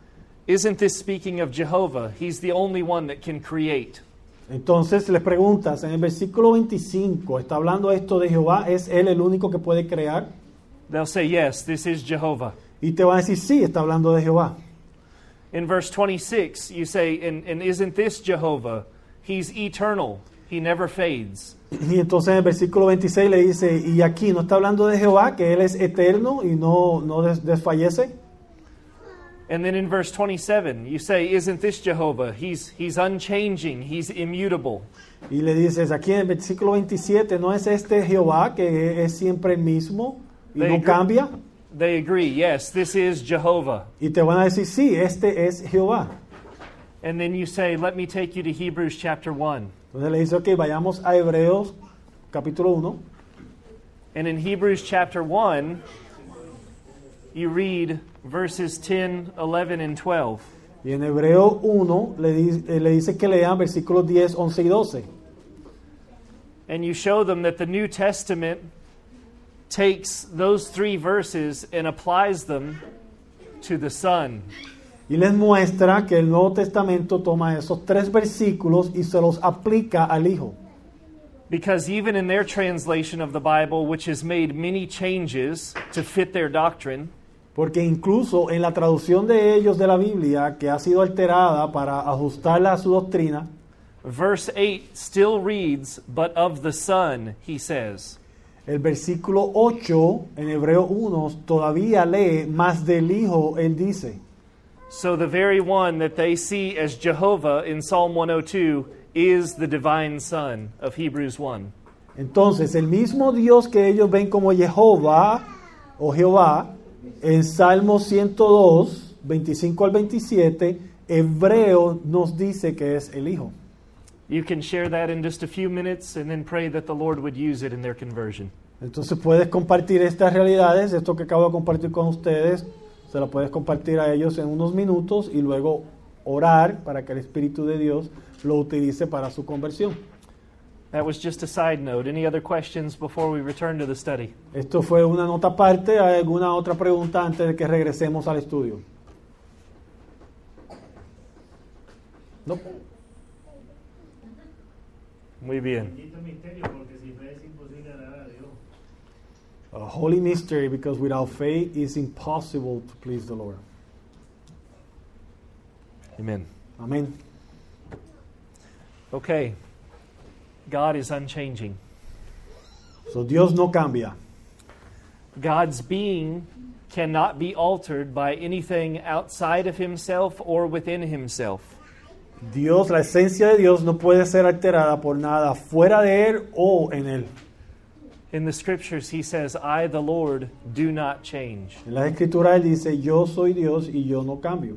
isn't this speaking of Jehovah? He's the only one that can create. Entonces les preguntas, en el versículo 25, ¿está hablando esto de Jehová? ¿Es Él el único que puede crear? They'll say, yes, this is Jehovah. Y te van a decir, sí, está hablando de Jehová. In verse 26, you say, and, and isn't this Jehovah? He's eternal, he never fades. Y entonces en el versículo 26 le dice, y aquí no está hablando de Jehová, que Él es eterno y no, no des- desfallece. And then in verse 27, you say, isn't this Jehovah? He's, he's unchanging, he's immutable. Y le dices, aquí en el versículo 27, ¿no es este Jehová que es siempre el mismo y They no agree. cambia? They agree, yes, this is Jehovah. Y te van a decir, sí, este es Jehová. And then you say, let me take you to Hebrews chapter 1. Entonces le dice, ok, vayamos a Hebreos capítulo 1. And in Hebrews chapter 1, you read verses 10, 11, and 12. Y en Hebreo 1 le, di- eh, le dice que lean versículos 10, 11 y 12. And you show them that the New Testament takes those three verses and applies them to the Son. Y les muestra que el Nuevo Testamento toma esos tres versículos y se los aplica al Hijo. Because even in their translation of the Bible, which has made many changes to fit their doctrine, Porque incluso en la traducción de ellos de la Biblia, que ha sido alterada para ajustarla a su doctrina, verse 8 still reads, But of the Son, he says. el versículo 8 en Hebreo 1 todavía lee más del Hijo, él dice. So the very one that they see as Jehovah in Psalm 102 is the divine Son of Hebrews 1. Entonces, el mismo Dios que ellos ven como Jehová o Jehová, en Salmo 102, 25 al 27, Hebreo nos dice que es el Hijo. You can share that in just a few minutes and then pray that the Lord would use it in their conversion. Entonces puedes compartir estas realidades, esto que acabo de compartir con ustedes, se lo puedes compartir a ellos en unos minutos y luego orar para que el Espíritu de Dios lo utilice para su conversión. That was just a side note. Any other questions before we return to the study? Esto fue una nota aparte. ¿Hay alguna otra pregunta antes de que regresemos al estudio? No. Muy bien. A holy mystery because without faith it's impossible to please the Lord. Amen. Amén. Okay. God is unchanging. So, Dios no cambia. God's being cannot be altered by anything outside of himself or within himself. Dios, la esencia de Dios no puede ser alterada por nada fuera de Él o en Él. In the scriptures, he says, I, the Lord, do not change. En la escritura Él dice, yo soy Dios y yo no cambio.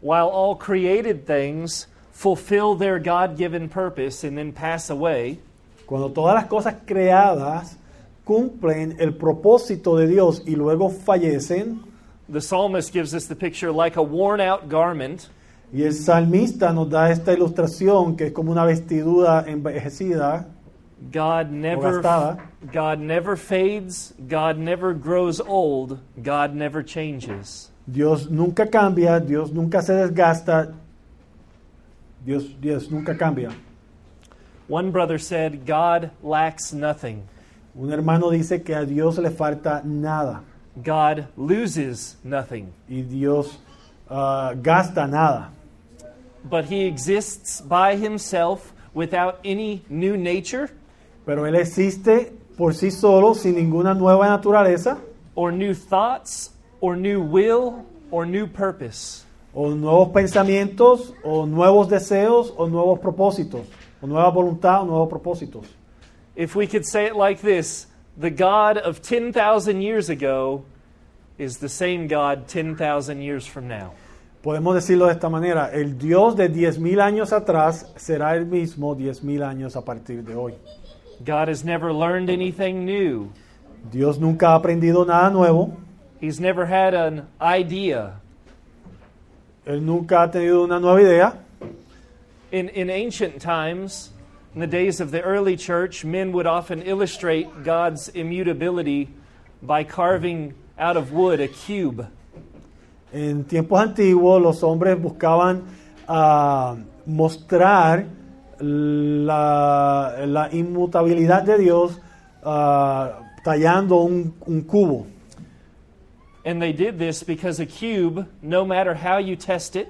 While all created things fulfill their God given purpose and then pass away, Cuando todas las cosas creadas cumplen el propósito de Dios y luego fallecen, the psalmist gives us the picture like a worn out garment. y el salmista nos da esta ilustración que es como una vestidura envejecida, God never. God never fades, God never grows old, God never changes. Dios nunca cambia, Dios nunca se desgasta, Dios, Dios nunca cambia. One brother said, God lacks nothing. Un hermano dice que a Dios le falta nada God loses nothing. y Dios ah, gasta nada. But he exists by himself without any new nature Pero Él existe por sí solo, sin ninguna nueva naturaleza or new thoughts or new will or new purpose. o nuevos pensamientos o nuevos deseos o nuevos propósitos o nueva voluntad o nuevos propósitos. If we could say it like this, the God of 10,000 years ago is the same God 10,000 years from now. Podemos decirlo de esta manera, el Dios de 10.000 años atrás será el mismo 10.000 años a partir de hoy. God has never learned anything new. Dios nunca ha aprendido nada nuevo, He's never had an idea. Él nunca ha tenido una nueva idea. In, in ancient times, in the days of the early church, men would often illustrate God's immutability by carving out of wood a cube. En tiempos antiguos los hombres buscaban ah, mostrar la, la inmutabilidad de Dios ah, tallando un, un cubo. And they did this because a cube, no matter how you test it,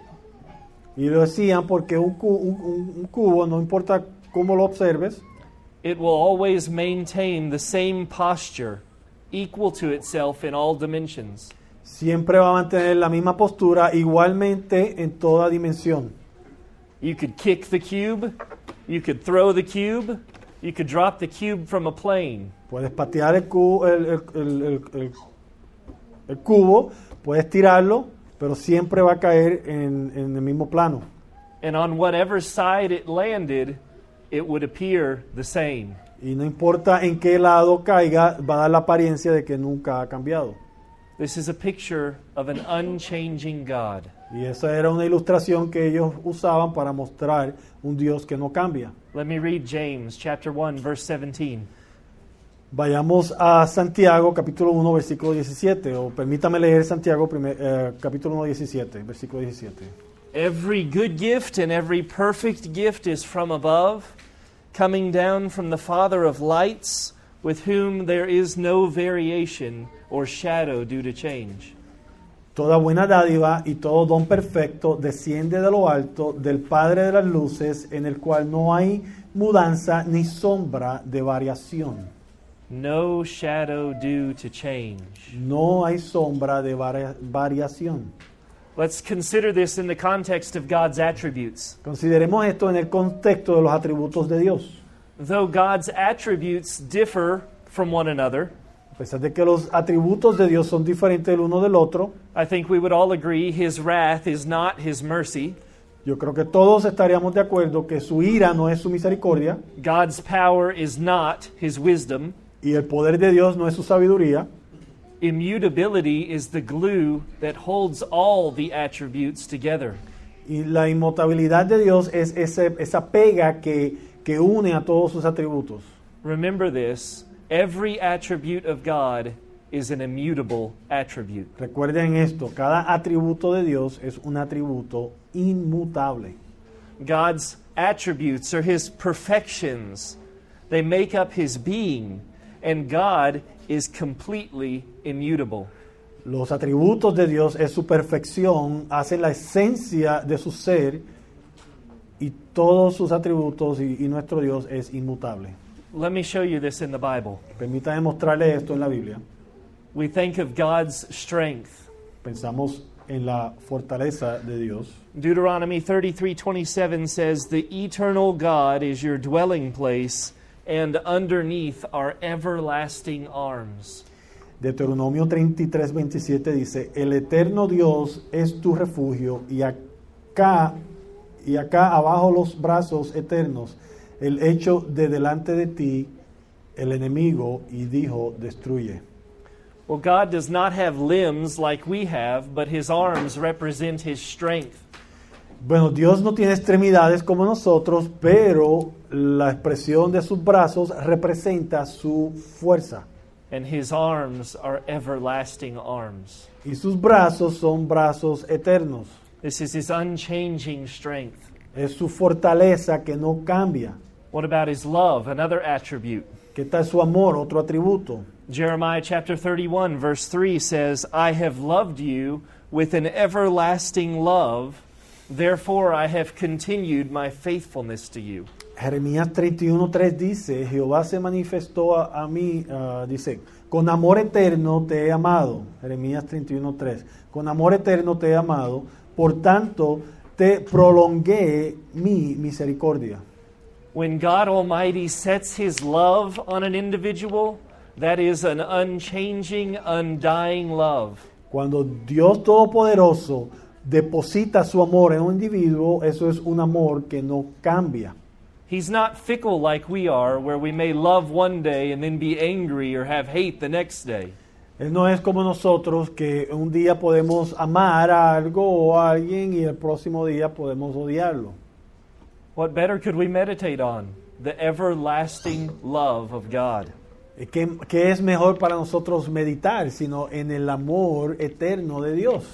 Y lo decían porque un, cu- un- un- un cubo, no importa cómo lo observes, it will always maintain the same posture, equal to itself in all dimensions. siempre va a mantener la misma postura igualmente en toda dimensión. You could kick the cube, you could throw the cube, you could drop the cube from a plane. Puedes patear el, cu- el- el- el- el- el- el cubo, puedes tirarlo, pero siempre va a caer en, en el mismo plano. And on whatever side it landed, it would appear the same. Y no importa en qué lado caiga, va a dar la apariencia de que nunca ha cambiado. This is a picture of an unchanging God. Y esa era una ilustración que ellos usaban para mostrar un Dios que no cambia. Let me read James chapter 1 verse 17. Vayamos a Santiago capítulo 1 versículo 17, o permítame leer Santiago primer- eh, capítulo 1 17, versículo 17. Every good gift and every perfect gift is from above, coming down from the Father of lights, with whom there is no variation or shadow due to change. Toda buena dádiva y todo don perfecto desciende de lo alto del Padre de las luces, en el cual no hay mudanza ni sombra de variación. No shadow due to change. No hay sombra de varia- variación. Let's consider this in the context of God's attributes. Consideremos esto en el contexto de los atributos de Dios. Though God's attributes differ from one another, pesar de que los atributos de Dios son diferentes el uno del otro, I think we would all agree his wrath is not his mercy. yo creo que todos estaríamos de acuerdo que su ira no es su misericordia God's power is not his wisdom. y el poder de Dios no es su sabiduría. Immutability is the glue that holds all the attributes together. Y la inmutabilidad de Dios es ese- esa pega que, que une a todos sus atributos. Remember this every attribute of God is an immutable attribute. Recuerden esto, cada atributo de Dios es un atributo inmutable. God's attributes are his perfections, they make up his being, and God is completely immutable. Los atributos de Dios es su perfección, hacen la esencia de su ser y todos sus atributos y, y nuestro Dios es inmutable. Let me show you this in the Bible. Permítame mostrarle esto en la Biblia. We think of God's strength. Pensamos en la fortaleza de Dios. Deuteronomy 33:27 says, "The eternal God is your dwelling place, and underneath are everlasting arms." Deuteronomio 33, 27 dice, el eterno Dios es tu refugio y acá, y acá abajo los brazos eternos, el hecho de delante de ti el enemigo y dijo, destruye. Well, God does not have limbs like we have, but his arms represent his strength. Bueno, Dios no tiene extremidades como nosotros, pero la expresión de sus brazos representa su fuerza. And his arms are everlasting arms. Y sus brazos son brazos eternos. This is his unchanging strength. Es su fortaleza que no cambia. What about his love, another attribute? ¿Qué tal su amor? Otro atributo. Jeremiah chapter 31, verse 3 says, I have loved you with an everlasting love, therefore I have continued my faithfulness to you. Jeremías 31.3 dice, Jehová se manifestó a, a mí, ah, dice, con amor eterno te he amado. Jeremías 31.3, con amor eterno te he amado, por tanto te prolongué mi misericordia. When God Almighty sets his love on an individual, that is an unchanging, undying love. Cuando Dios Todopoderoso deposita su amor en un individuo, eso es un amor que no cambia. He's not fickle like we are, where we may love one day and then be angry or have hate the next day. Él no es como nosotros que un día podemos amar a algo o a alguien y el próximo día podemos odiarlo. What better could we meditate on? The everlasting love of God. ¿Qué, qué es mejor para nosotros meditar sino en el amor eterno de Dios?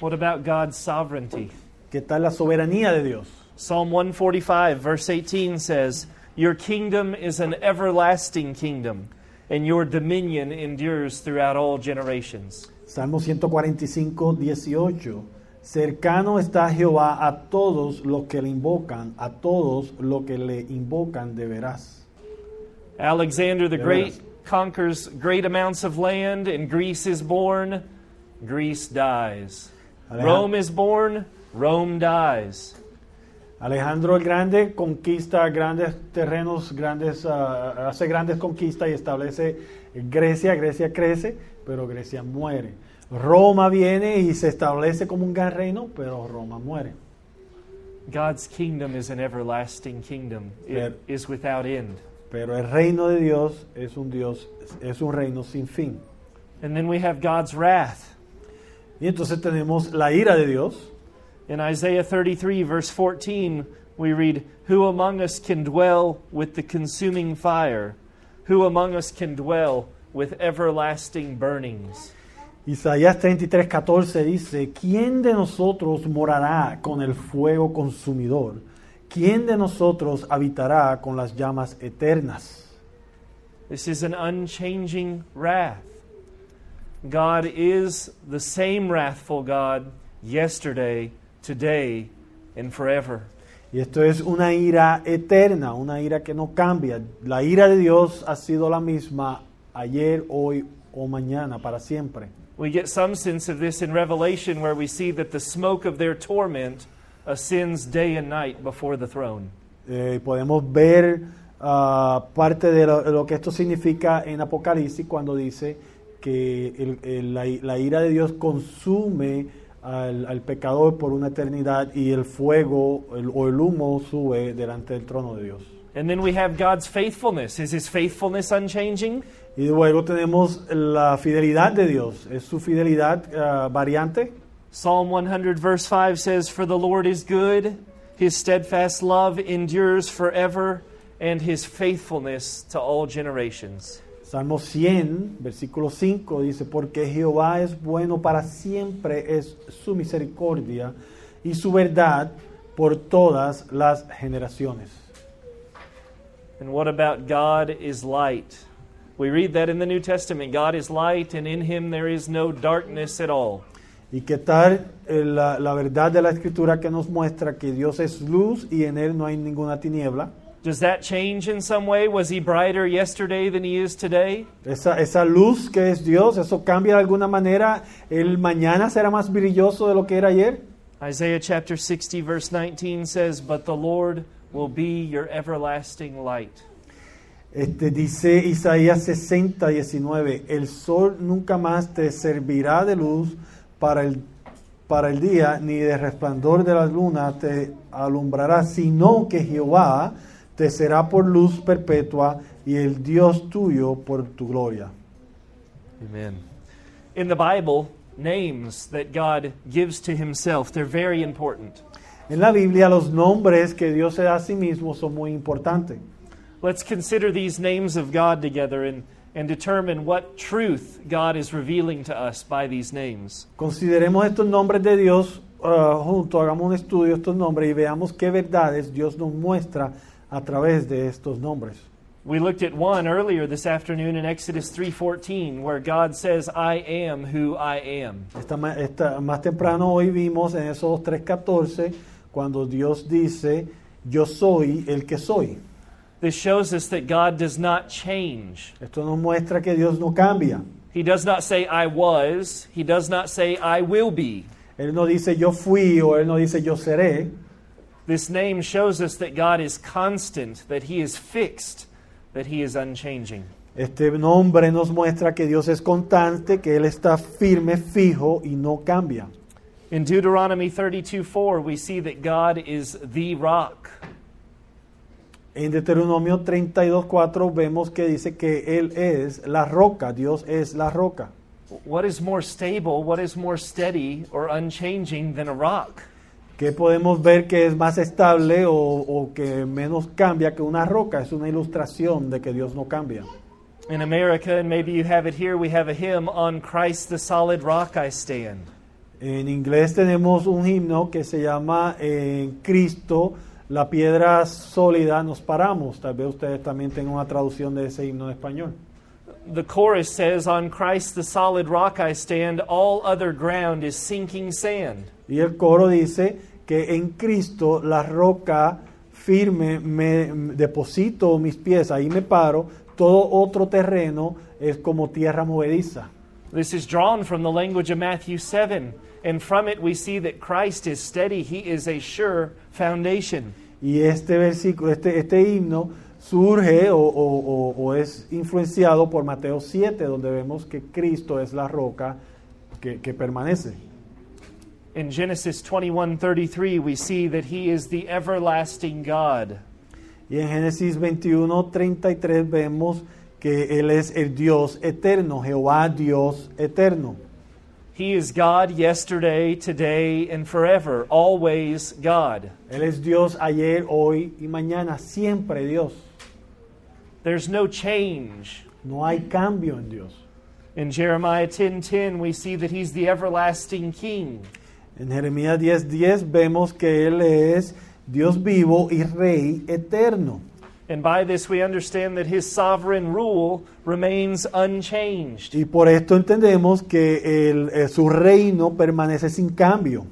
What about God's sovereignty? ¿Qué tal la soberanía de Dios? Psalm 145, verse 18 says, Your kingdom is an everlasting kingdom, and your dominion endures throughout all generations. Salmo 145, 18. Cercano está Jehová a todos los que le invocan, a todos los que le invocan de veras. Alexander the Great conquers great amounts of land, and Greece is born, Greece dies. Rome is born, Rome dies. Alejandro el Grande conquista grandes terrenos, grandes, ah, hace grandes conquistas y establece Grecia. Grecia crece, pero Grecia muere. Roma viene y se establece como un gran reino, pero Roma muere. God's kingdom is an everlasting kingdom. It is without end. Pero el reino de Dios es un Dios, es un reino sin fin. And then we have God's wrath. Y entonces tenemos la ira de Dios. In Isaiah 33, verse 14, we read, Who among us can dwell with the consuming fire? Who among us can dwell with everlasting burnings? Isaías 33, 14 dice, ¿quién de nosotros morará con el fuego consumidor? ¿Quién de nosotros habitará con las llamas eternas? This is an unchanging wrath. God is the same wrathful God yesterday, today, and forever. Y esto es una ira eterna, una ira que no cambia. La ira de Dios ha sido la misma ayer, hoy o mañana, para siempre. We get some sense of this in Revelation, where we see that the smoke of their torment ascends day and night before the throne. Eh, podemos ver ah, parte de lo, lo que esto significa en Apocalipsis cuando dice que el- el- la, la ira de Dios consume al, al pecador por una eternidad y el fuego el- o el humo sube delante del trono de Dios. And then we have God's faithfulness. Is his faithfulness unchanging? Y luego tenemos la fidelidad de Dios. ¿Es su fidelidad ah, variante? Psalm 100, verse 5 says, For the Lord is good, his steadfast love endures forever, and his faithfulness to all generations. Salmo 100, versículo 5 dice, porque Jehová es bueno para siempre, es su misericordia y su verdad por todas las generaciones. And what about God is light? We read that in the New Testament God is light, and in him there is no darkness at all. ¿Y qué tal eh, la, la verdad de la escritura que nos muestra que Dios es luz y en él no hay ninguna tiniebla? Does that change in some way? Was he brighter yesterday than he is today? Esa, esa luz que es Dios, ¿eso cambia de alguna manera? ¿El mañana será más brilloso de lo que era ayer? Isaiah chapter 60, verse 19 says, But the Lord will be your everlasting light. Este, dice Isaías 60, 19, el sol nunca más te servirá de luz para el, para el día, ni de resplandor de la luna te alumbrará, sino que Jehová te será por luz perpetua y el Dios tuyo por tu gloria. Amen. In the Bible, names that God gives to himself, they're very important. En la Biblia los nombres que Dios se da a sí mismo son muy importantes. Let's consider these names of God together and, and determine what truth God is revealing to us by these names. Consideremos estos nombres de Dios uh, juntos, hagamos un estudio de estos nombres y veamos qué verdades Dios nos muestra a través de estos nombres. We looked at one earlier this afternoon in Exodus 3:14 where God says, "I am who I am." Esta, esta- más temprano hoy vimos en esos 3.14 cuando Dios dice, yo soy el que soy. This shows us that God does not change. Esto nos muestra que Dios no cambia. He does not say I was, he does not say I will be. Él no dice yo fui o Él no dice yo seré. This name shows us that God is constant, that he is fixed, that he is unchanging. Este nombre nos muestra que Dios es constante, que Él está firme, fijo y no cambia. In Deuteronomy 32:4 we see that God is the rock. En Deuteronomio 32.4 vemos que dice que Él es la roca, Dios es la roca. What is more stable, what is more steady or unchanging than a rock? que podemos ver que es más estable o, o que menos cambia que una roca. Es una ilustración de que Dios no cambia. In America, and maybe you have it here, we have a hymn, On Christ the solid rock I stand. En inglés tenemos un himno que se llama En Cristo, la piedra sólida, nos paramos. Tal vez ustedes también tengan una traducción de ese himno en español. The chorus says, On Christ the solid rock I stand, all other ground is sinking sand. Y el coro dice que en Cristo, la roca firme, me deposito mis pies, ahí me paro, todo otro terreno es como tierra movediza. This is drawn from the language of Matthew 7, and from it we see that Christ is steady, He is a sure foundation. Y este versículo, este, este himno surge o, o- o- o es influenciado por Mateo 7, donde vemos que Cristo es la roca que, que permanece. In Genesis 21:33 we see that he is the everlasting God. Y en Génesis 21, 33 vemos que Él es el Dios eterno, Jehová Dios eterno. He is God yesterday, today and forever, always God. Él es Dios ayer, hoy y mañana, siempre Dios. There's no change. No hay cambio en Dios. In Jeremiah 10:10 we see that he's the everlasting king. En Jeremías 10:10 10 vemos que Él es Dios vivo y Rey eterno. And by this we understand that his sovereign rule remains unchanged. Y por esto entendemos que el- eh, su reino permanece sin cambio.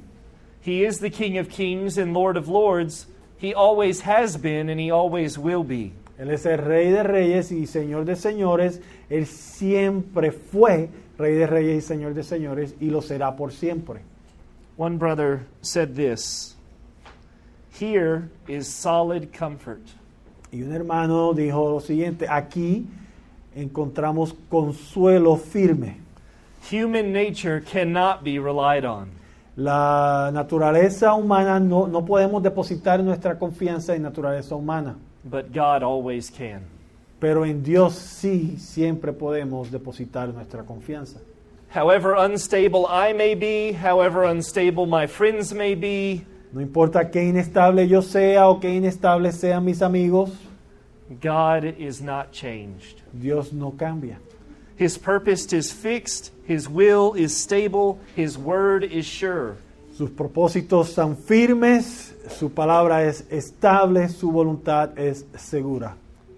He is the King of kings and Lord of lords. He always has been and he always will be. Él es el Rey de Reyes y Señor de Señores. Él siempre fue Rey de Reyes y Señor de Señores y lo será por siempre. One brother said this Here is solid comfort. Y un hermano dijo lo siguiente, aquí encontramos consuelo firme. Human nature cannot be relied on. La naturaleza humana, no, no podemos depositar nuestra confianza en naturaleza humana, But God always can. pero en Dios sí siempre podemos depositar nuestra confianza. However unstable I may be, however unstable my friends may be, No importa qué inestable yo sea o qué inestables sean mis amigos, God is not changed. Dios no cambia. His purpose is fixed, His will is stable, His word is sure. Sus propósitos son firmes, su palabra es estable, su voluntad es segura.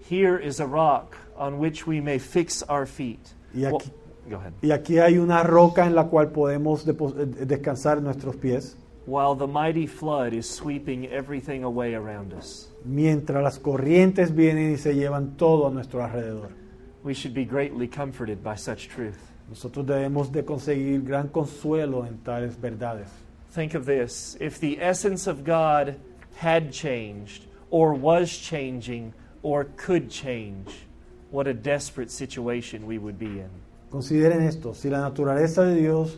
Here is a rock on which we may fix our feet. Y aquí, Go ahead. Y aquí hay una roca en la cual podemos descansar nuestros pies, While the mighty flood is sweeping everything away around us, mientras las corrientes vienen y se llevan todo a nuestro alrededor. we should be greatly comforted by such truth. Nosotros debemos de conseguir gran consuelo en tales verdades. Think of this if the essence of God had changed, or was changing, or could change, what a desperate situation we would be in. Consideren esto, si la naturaleza de Dios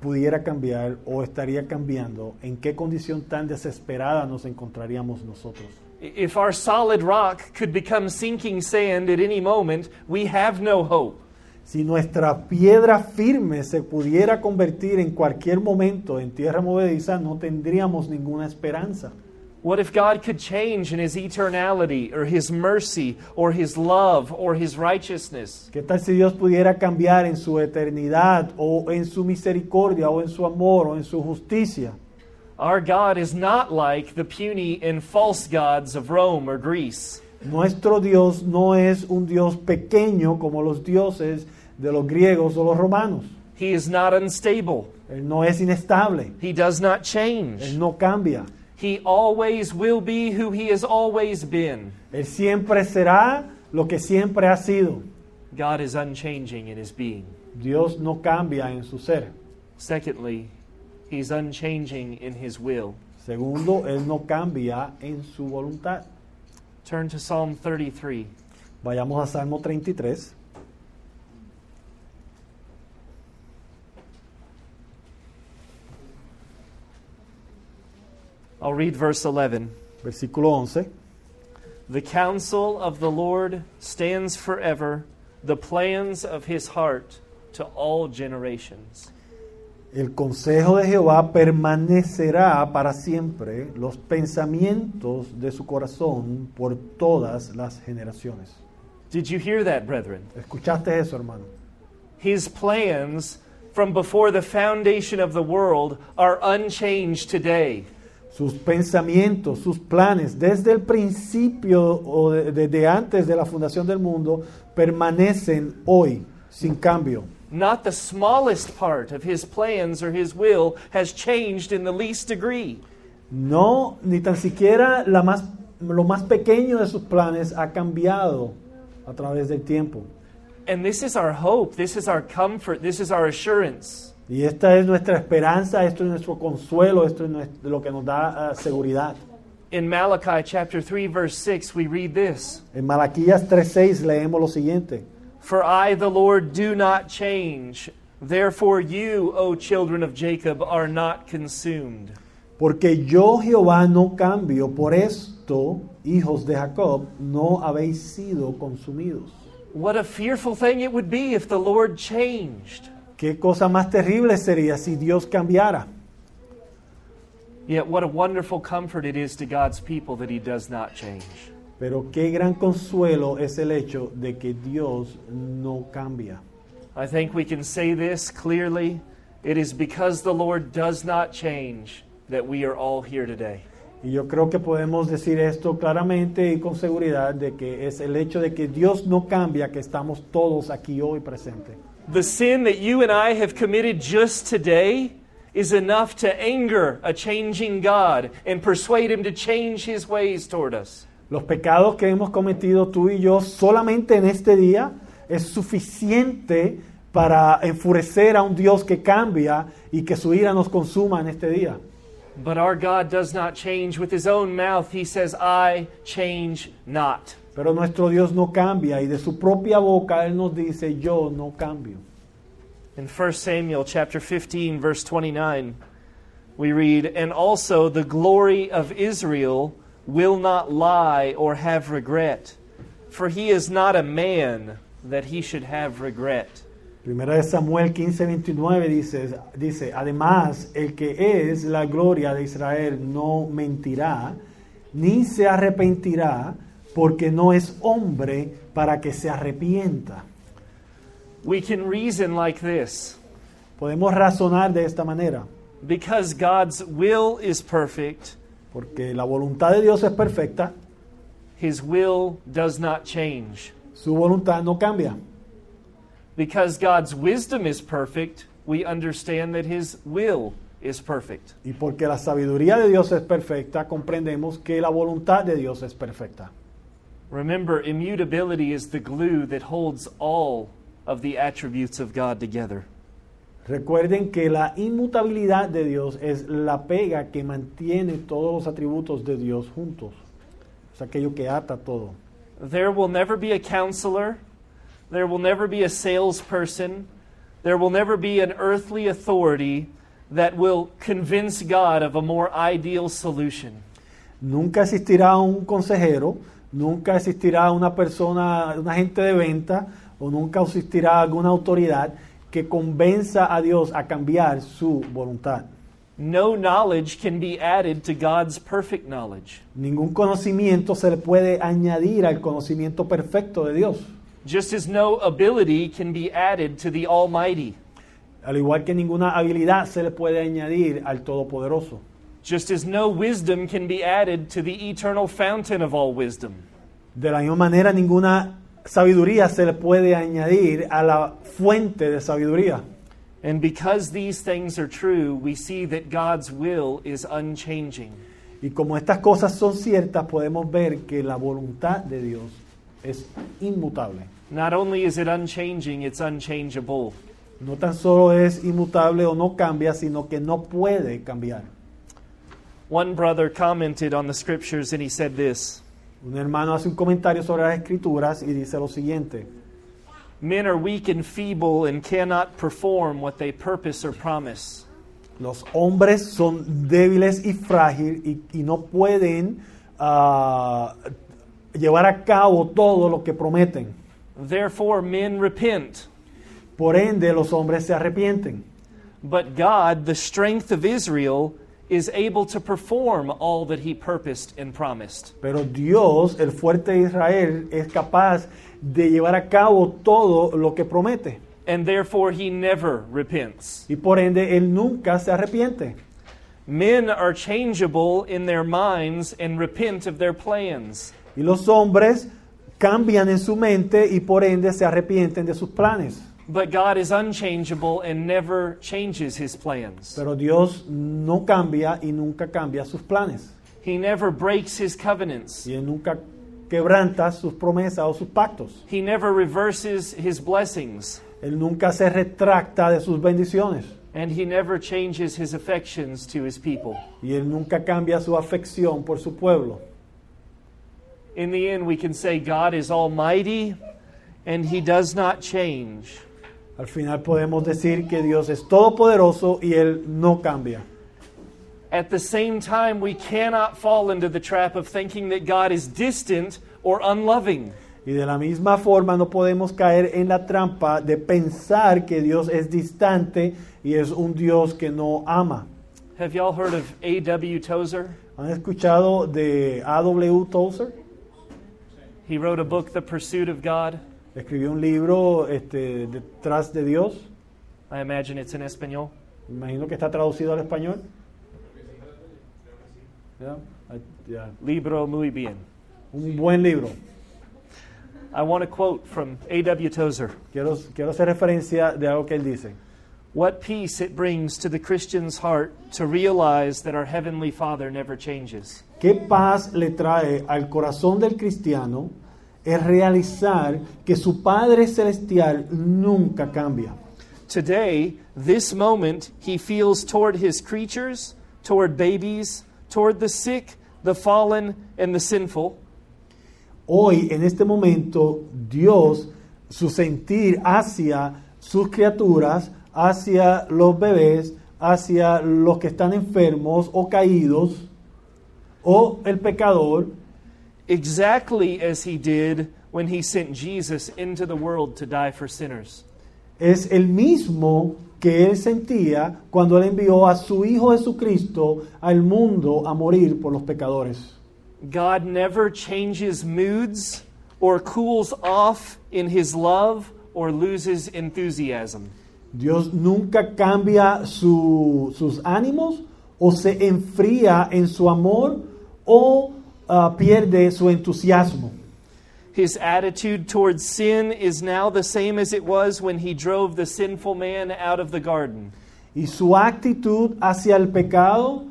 pudiera cambiar o estaría cambiando, ¿en qué condición tan desesperada nos encontraríamos nosotros? If our solid rock could become sinking sand at any moment, we have no hope. Si nuestra piedra firme se pudiera convertir en cualquier momento en tierra movediza, no tendríamos ninguna esperanza. What if God could change in His eternality, or His mercy, or His love, or His righteousness? ¿Qué tal si Dios pudiera cambiar en su eternidad o en su misericordia o en su amor o en su justicia? Our God is not like the puny and false gods of Rome or Greece. Nuestro Dios no es un Dios pequeño como los dioses de los griegos o los romanos. He is not unstable. Él no es inestable. He does not Él change. no cambia. He always will be who He has always been. Él siempre será lo que siempre ha sido. God is unchanging in His being. Dios no cambia en su ser. Secondly, He's unchanging in His will. Segundo, Él no cambia en su voluntad. Turn to Psalm 33. Vayamos a Salmo 33. I'll read verse 11. Versículo 11. The counsel of the Lord stands forever, the plans of his heart to all generations. El consejo de Jehová permanecerá para siempre, los pensamientos de su corazón por todas las generaciones. Did you hear that, brethren? ¿Escuchaste eso, hermano? His plans from before the foundation of the world are unchanged today. Sus pensamientos, sus planes, desde el principio o de- desde antes de la fundación del mundo, permanecen hoy, sin cambio. Not the smallest part of his plans or his will has changed in the least degree. No, ni tan siquiera la más, lo más pequeño de sus planes ha cambiado a través del tiempo. And this is our hope, this is our comfort, this is our assurance. Y esta es nuestra esperanza, esto es nuestro consuelo, esto es nues- lo que nos da ah, seguridad. In Malachi chapter 3 verse 6 we read this. En Malaquías 3:6 leemos lo siguiente: For I, the Lord, do not change. Therefore, you, O children of Jacob, are not consumed. Porque yo Jehová no cambio, por esto, hijos de Jacob, no habéis sido consumidos. What a fearful thing it would be if the Lord changed. Qué cosa más terrible sería si Dios cambiara. Yet, what a wonderful comfort it is to God's people that He does not change. Pero qué gran consuelo es el hecho de que Dios no cambia. I think we can say this clearly. It is because the Lord does not change that we are all here today. Y yo creo que podemos decir esto claramente y con seguridad de que es el hecho de que Dios no cambia que estamos todos aquí hoy presentes. The sin that you and I have committed just today is enough to anger a changing God and persuade Him to change His ways toward us. Los pecados que hemos cometido tú y yo solamente en este día es suficiente para enfurecer a un Dios que cambia y que su ira nos consuma en este día. But our God does not change with His own mouth. He says, I change not. Pero nuestro Dios no cambia y de su propia boca Él nos dice, yo no cambio. In 1 Samuel chapter 15 verse 29 we read and also the glory of Israel will not lie or have regret for he is not a man that he should have regret Primera de Samuel 15, 29 dice, dice, además el que es la gloria de Israel no mentirá, ni se arrepentirá, porque no es hombre para que se arrepienta. we can reason like this Podemos razonar de esta manera, because God's will is perfect porque la voluntad de Dios es perfecta, his will does not change su voluntad no cambia. Because God's wisdom is perfect, we understand that His will is perfect. Y porque la sabiduría de Dios es perfecta, comprendemos que la voluntad de Dios es perfecta. Remember, immutability is the glue that holds all of the attributes of God together. Recuerden que la inmutabilidad de Dios es la pega que mantiene todos los atributos de Dios juntos. Es aquello que ata todo. There will never be a counselor. There will never be a salesperson. There will never be an earthly authority that will convince God of a more ideal solution. Nunca existirá un consejero, nunca existirá una persona, un agente de venta, o nunca existirá alguna autoridad que convenza a Dios a cambiar su voluntad. No knowledge can be added to God's perfect knowledge. Ningún conocimiento se le puede añadir al conocimiento perfecto de Dios. Just as no ability can be added to the Almighty. Al igual que ninguna habilidad se le puede añadir al Todopoderoso. Just as no wisdom can be added to the eternal fountain of all wisdom. De la misma manera, ninguna sabiduría se le puede añadir a la fuente de sabiduría. And because these things are true, we see that God's will is unchanging. Y como estas cosas son ciertas, podemos ver que la voluntad de Dios es inmutable. Not only is it unchanging, it's unchangeable. No tan solo es inmutable o no cambia, sino que no puede cambiar. One brother commented on the scriptures and he said this Un hermano hace un comentario sobre las escrituras y dice lo siguiente. Men are weak and feeble and cannot perform what they purpose or promise. Los hombres son débiles y frágiles y, y no pueden ah, llevar a cabo todo lo que prometen. Therefore, men repent. Por ende, los hombres se arrepienten. But God, the strength of Israel, is able to perform all that he purposed and promised. Pero Dios, el fuerte de Israel, es capaz de llevar a cabo todo lo que promete. And therefore, he never repents. Y por ende, Él nunca se arrepiente. Men are changeable in their minds and repent of their plans. Y los hombres cambian en su mente y por ende se arrepienten de sus planes. But God is unchangeable and never changes his plans. Pero Dios no cambia y nunca cambia sus planes. He never breaks his covenants. Y Él nunca quebranta sus promesas o sus pactos. He never reverses his blessings. Él nunca se retracta de sus bendiciones. And he never changes his affections to his people. Y Él nunca cambia su afección por su pueblo. In the end, we can say God is almighty and he does not change. Al final podemos decir que Dios es todopoderoso y Él no cambia. At the same time, we cannot fall into the trap of thinking that God is distant or unloving. Y de la misma forma no podemos caer en la trampa de pensar que Dios es distante y es un Dios que no ama. Have y'all heard of A.W. Tozer? ¿Han escuchado de A.W. Tozer? He wrote a book, The Pursuit of God. Escribió un libro este, detrás de Dios. I imagine it's in Espanol. Me imagino que está traducido al español. Ya, ah, ya. Libro muy bien. Un buen libro. I want to quote from A.W. Tozer. Quiero, quiero hacer referencia de algo que él dice. What peace it brings to the Christian's heart to realize that our Heavenly Father never changes. ¿Qué paz le trae al corazón del cristiano es realizar que su Padre Celestial nunca cambia? Today, this moment, he feels toward his creatures, toward babies, toward the sick, the fallen, and the sinful. Hoy, en este momento, Dios, su sentir hacia sus criaturas, hacia los bebés, hacia los que están enfermos o caídos, o el pecador, exactly as he did when he sent Jesus into the world to die for sinners. es el mismo que él sentía cuando él envió a su Hijo Jesucristo al mundo a morir por los pecadores. God never changes moods or cools off in his love or loses enthusiasm. Dios nunca cambia su- sus ánimos o se enfría en su amor o ah, pierde su entusiasmo. His attitude towards sin is now the same as it was when he drove the sinful man out of the garden. Y su actitud hacia el pecado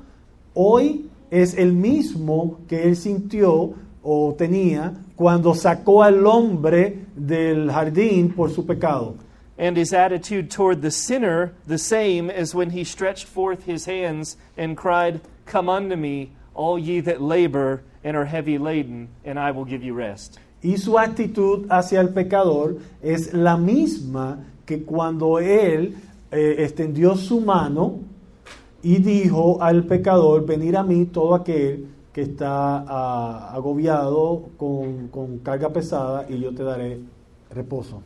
hoy es el mismo que él sintió o tenía cuando sacó al hombre del jardín por su pecado. And his attitude toward the sinner the same as when he stretched forth his hands and cried, Come unto me, all ye that labor and are heavy laden, and I will give you rest. Y su actitud hacia el pecador es la misma que cuando él eh, extendió su mano y dijo al pecador, venir a mí todo aquel que está ah, agobiado con, con carga pesada y yo te daré reposo.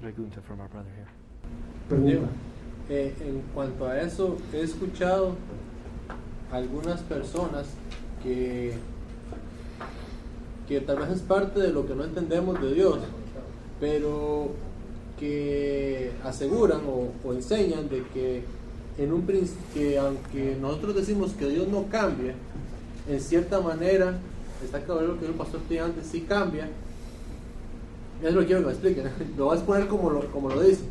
Pregunta from our brother here. Pregunta. Eh, en cuanto a eso, he escuchado algunas personas que, que tal vez es parte de lo que no entendemos de Dios, pero que aseguran o, enseñan de que en un que aunque nosotros decimos que Dios no cambia, en cierta manera, está claro lo que el pastor tenía antes, sí cambia, ya es lo quiero que me expliquen. Lo voy a exponer como lo, como lo dice.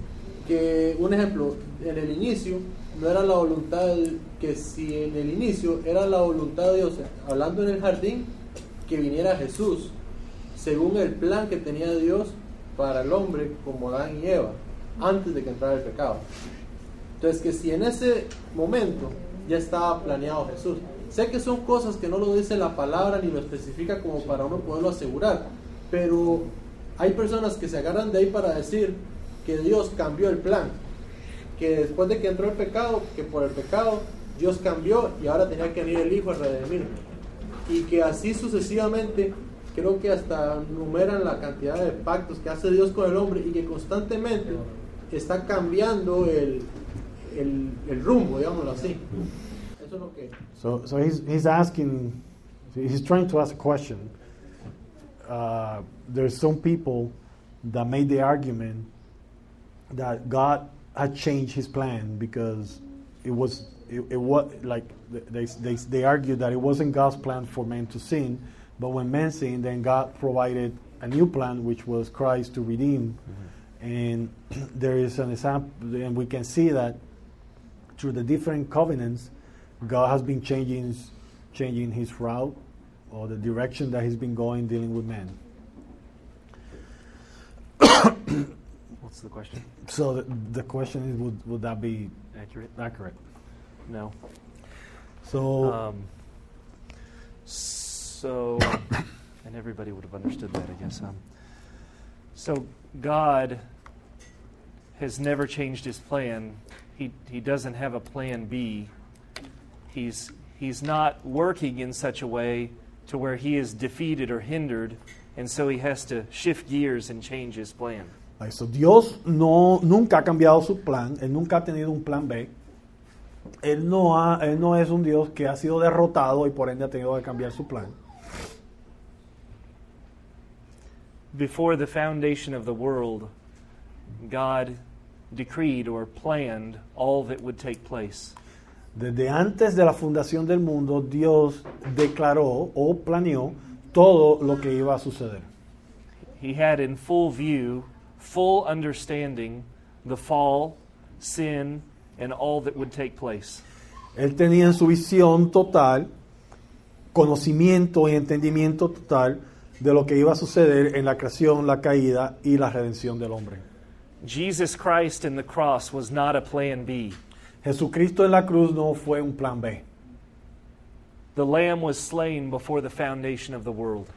Que un ejemplo, en el inicio no era la voluntad, que si en el inicio era la voluntad de Dios, hablando en el jardín, que viniera Jesús, según el plan que tenía Dios para el hombre como Adán y Eva, antes de que entrara el pecado. Entonces, que si en ese momento ya estaba planeado Jesús. Sé que son cosas que no lo dice la palabra ni lo especifica como para uno poderlo asegurar, pero hay personas que se agarran de ahí para decir que Dios cambió el plan, que después de que entró el pecado, que por el pecado Dios cambió y ahora tenía que venir el Hijo a redimir. Y que así sucesivamente, creo que hasta numeran la cantidad de pactos que hace Dios con el hombre y que constantemente está cambiando el, el, el rumbo, digámoslo así. Eso es lo que... So, so he's, he's asking, he's trying to ask a question. Uh, there's some people that made the argument that God had changed his plan because it was, it, it was like, they, they, they argued that it wasn't God's plan for men to sin, but when men sinned, then God provided a new plan, which was Christ to redeem. Mm-hmm. And there is an example, and we can see that through the different covenants, God has been changing, changing His route or the direction that He's been going dealing with men. The question? So the, the question is, would, would that be Accurate? accurate? No. So Um, so, and everybody would have understood that, I guess. Um, so, God has never changed his plan. He, he doesn't have a plan B. He's, he's not working in such a way to where he is defeated or hindered, and so he has to shift gears and change his plan. Eso. Dios no, nunca ha cambiado su plan, Él nunca ha tenido un plan B. Él no, ha, él no es un Dios que ha sido derrotado y por ende ha tenido que cambiar su plan. Before the foundation of the world, God decreed or planned all that would take place. Desde antes de la fundación del mundo, Dios declaró o planeó todo lo que iba a suceder. He had in full view, full understanding, the fall, sin, and all that would take place. Él tenía en su visión total conocimiento y entendimiento total de lo que iba a suceder en la creación, la caída y la redención del hombre. Jesus Christ in the cross was not a plan B. Jesucristo en la cruz no fue un plan B. The Lamb was slain before the foundation of the world.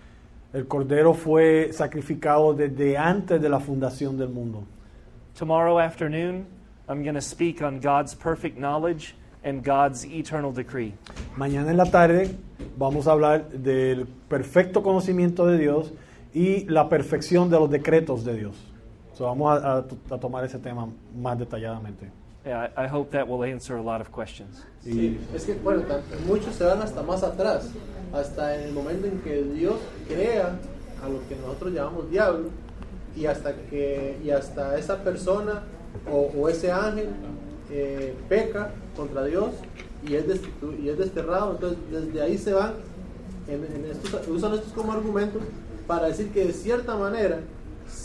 El cordero fue sacrificado desde antes de la fundación del mundo. Tomorrow afternoon, I'm going to speak on God's perfect knowledge and God's eternal decree. Mañana en la tarde vamos a hablar del perfecto conocimiento de Dios y la perfección de los decretos de Dios. So, vamos a, a- a tomar ese tema más detalladamente. Yeah, I, I hope that will answer a lot of questions. Sí, es que, bueno, muchos se van hasta más atrás, hasta en el momento en que Dios crea a lo que nosotros llamamos diablo, y hasta que y hasta esa persona o, o ese ángel eh, peca contra Dios y es, y es desterrado. Entonces, desde ahí se van, en, en estos, usan estos como argumentos para decir que de cierta manera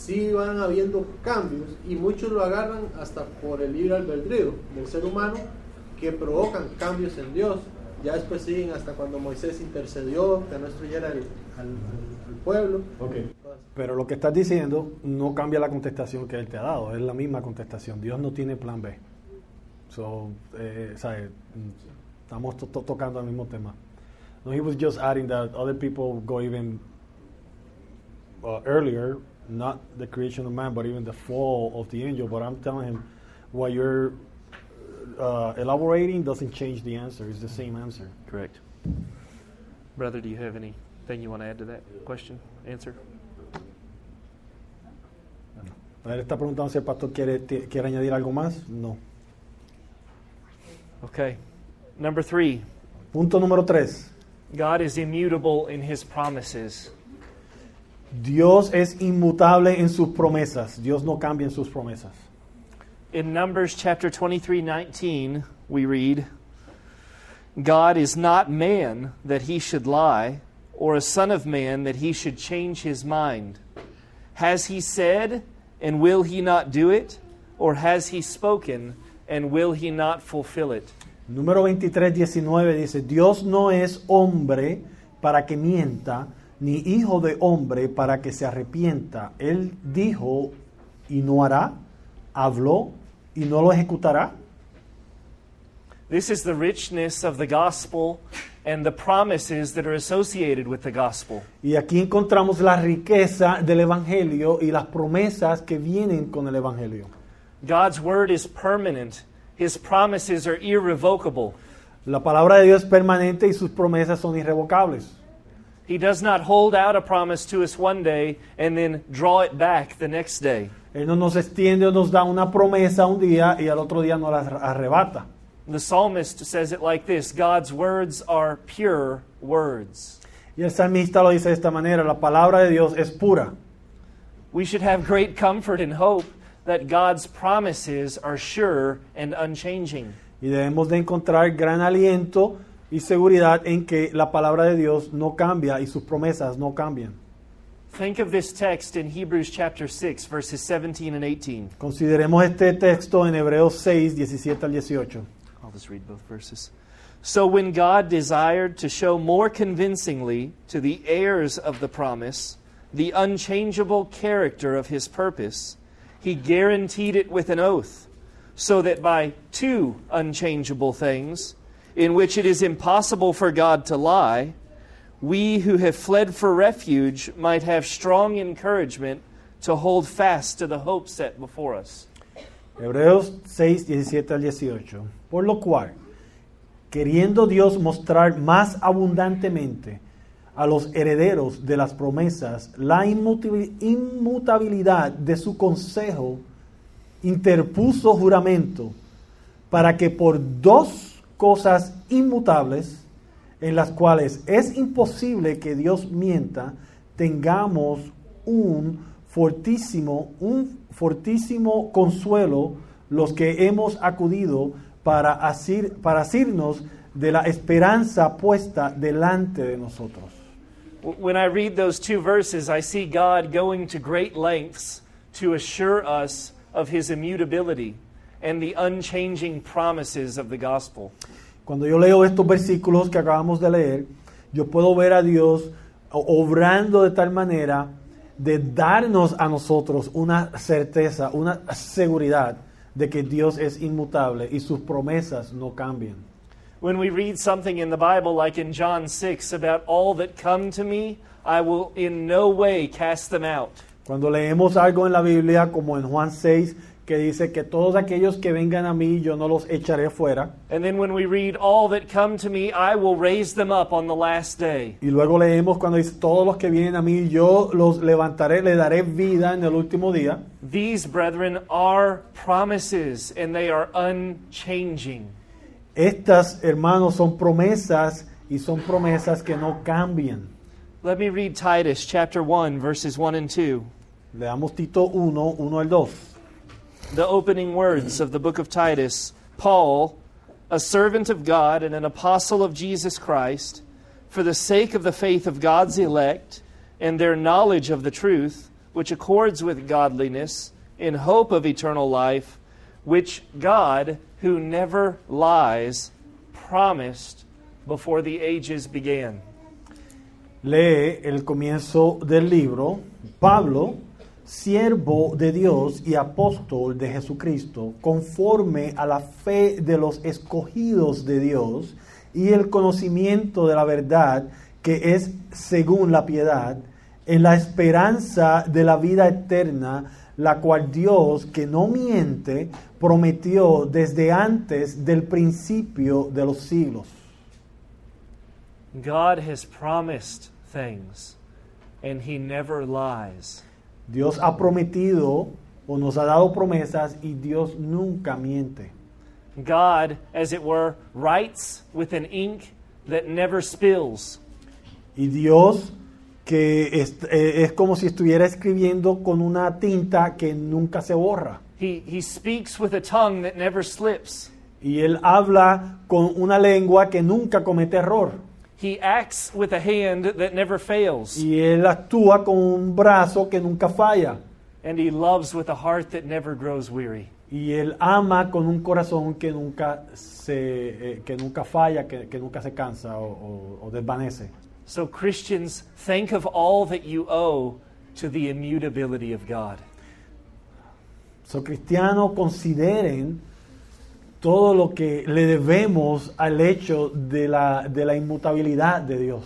sí van habiendo cambios y muchos lo agarran hasta por el libre albedrío del ser humano que provocan cambios en Dios. Ya después siguen hasta cuando Moisés intercedió, que no destruyera el- al, al- al pueblo. Pero lo que estás diciendo no cambia la contestación que él te ha dado, es la misma contestación. Dios no tiene plan B. So, eh, ¿sabe? Estamos to- to- tocando el mismo tema. No, he was just adding that other people go even uh, earlier, not the creation of man, but even the fall of the angel. But I'm telling him, what you're uh, elaborating doesn't change the answer. It's the same answer. Correct. Brother, do you have anything you want to add to that question, answer? Él está preguntando si el pastor quiere, ti- quiere añadir algo más. No. Okay. Number three, Punto número tres. God is immutable in his promises. Dios es inmutable en sus promesas. Dios no cambia en sus promesas. In Numbers chapter 23 19, we read, God is not man that he should lie, or a son of man that he should change his mind. Has he said, and will he not do it? Or has he spoken, and will he not fulfill it? Número 23, 19 dice, Dios no es hombre para que mienta, ni hijo de hombre para que se arrepienta. Él dijo y no hará, habló y no lo ejecutará. This is the richness of the gospel and the promises that are associated with the gospel. Y aquí encontramos la riqueza del Evangelio y las promesas que vienen con el Evangelio. God's word is permanent, his promises are irrevocable. La palabra de Dios es permanente y sus promesas son irrevocables. He does not hold out a promise to us one day and then draw it back the next day. Él no nos extiende o nos da una promesa un día y al otro día nos la arrebata. The psalmist says it like this God's words are pure words. Y el salmista lo dice de esta manera, la palabra de Dios es pura. We should have great comfort and hope that God's promises are sure and unchanging. Y debemos de encontrar gran aliento y seguridad en que la palabra de Dios no cambia y sus promesas no cambian. Think of this text in Hebrews chapter 6, verses 17 and 18. Consideremos este texto en Hebreos 6, 17 al 18. I'll just read both verses. So when God desired to show more convincingly to the heirs of the promise the unchangeable character of his purpose, he guaranteed it with an oath, so that by two unchangeable things, in which it is impossible for God to lie, we who have fled for refuge might have strong encouragement to hold fast to the hope set before us. Hebreos 6, 17 al 18. Por lo cual, queriendo Dios mostrar más abundantemente a los herederos de las promesas la inmutabilidad de su consejo, interpuso juramento para que por dos cosas inmutables, en las cuales es imposible que Dios mienta, tengamos un fortísimo, un fortísimo consuelo los que hemos acudido para, asir- para asirnos de la esperanza puesta delante de nosotros. When I read those two verses, I see God going to great lengths to assure us of his immutability and the unchanging promises of the gospel. Cuando yo leo estos versículos que acabamos de leer, yo puedo ver a Dios obrando de tal manera de darnos a nosotros una certeza, una seguridad de que Dios es inmutable y sus promesas no cambian. When we read something in the Bible, like in John 6, about all that come to me, I will in no way cast them out. Cuando leemos algo en la Biblia, como en Juan 6, que dice que todos aquellos que vengan a mí, yo no los echaré fuera. And then when we read all that come to me, I will raise them up on the last day. Y luego leemos cuando dice, todos los que vienen a mí, yo los levantaré, le daré vida en el último día. These, brethren, are promises, and they are unchanging. Estas, hermanos, son promesas y son promesas que no cambian. Let me read Titus chapter 1, verses 1 and 2. Leamos Tito 1, 1 al 2. The opening words of the book of Titus Paul, a servant of God and an apostle of Jesus Christ, for the sake of the faith of God's elect and their knowledge of the truth, which accords with godliness, in hope of eternal life, which God, who never lies, promised before the ages began. Lee el comienzo del libro. Pablo, siervo de Dios y apóstol de Jesucristo, conforme a la fe de los escogidos de Dios y el conocimiento de la verdad que es según la piedad, en la esperanza de la vida eterna, la cual Dios, que no miente, prometió desde antes del principio de los siglos. God has promised things, and He never lies. Dios ha prometido o nos ha dado promesas y Dios nunca miente. God, as it were, writes with an ink that never spills. Y Dios que es, eh, es como si estuviera escribiendo con una tinta que nunca se borra. He, he speaks with a tongue that never slips. Y Él habla con una lengua que nunca comete error. He acts with a hand that never fails. Y Él actúa con un brazo que nunca falla. And he loves with a heart that never grows weary. Y Él ama con un corazón que nunca, se, eh, que nunca falla, que, que nunca se cansa o, o- o desvanece. So, Christians, think of all that you owe to the immutability of God. So, cristianos, consideren todo lo que le debemos al hecho de la, de la inmutabilidad de Dios.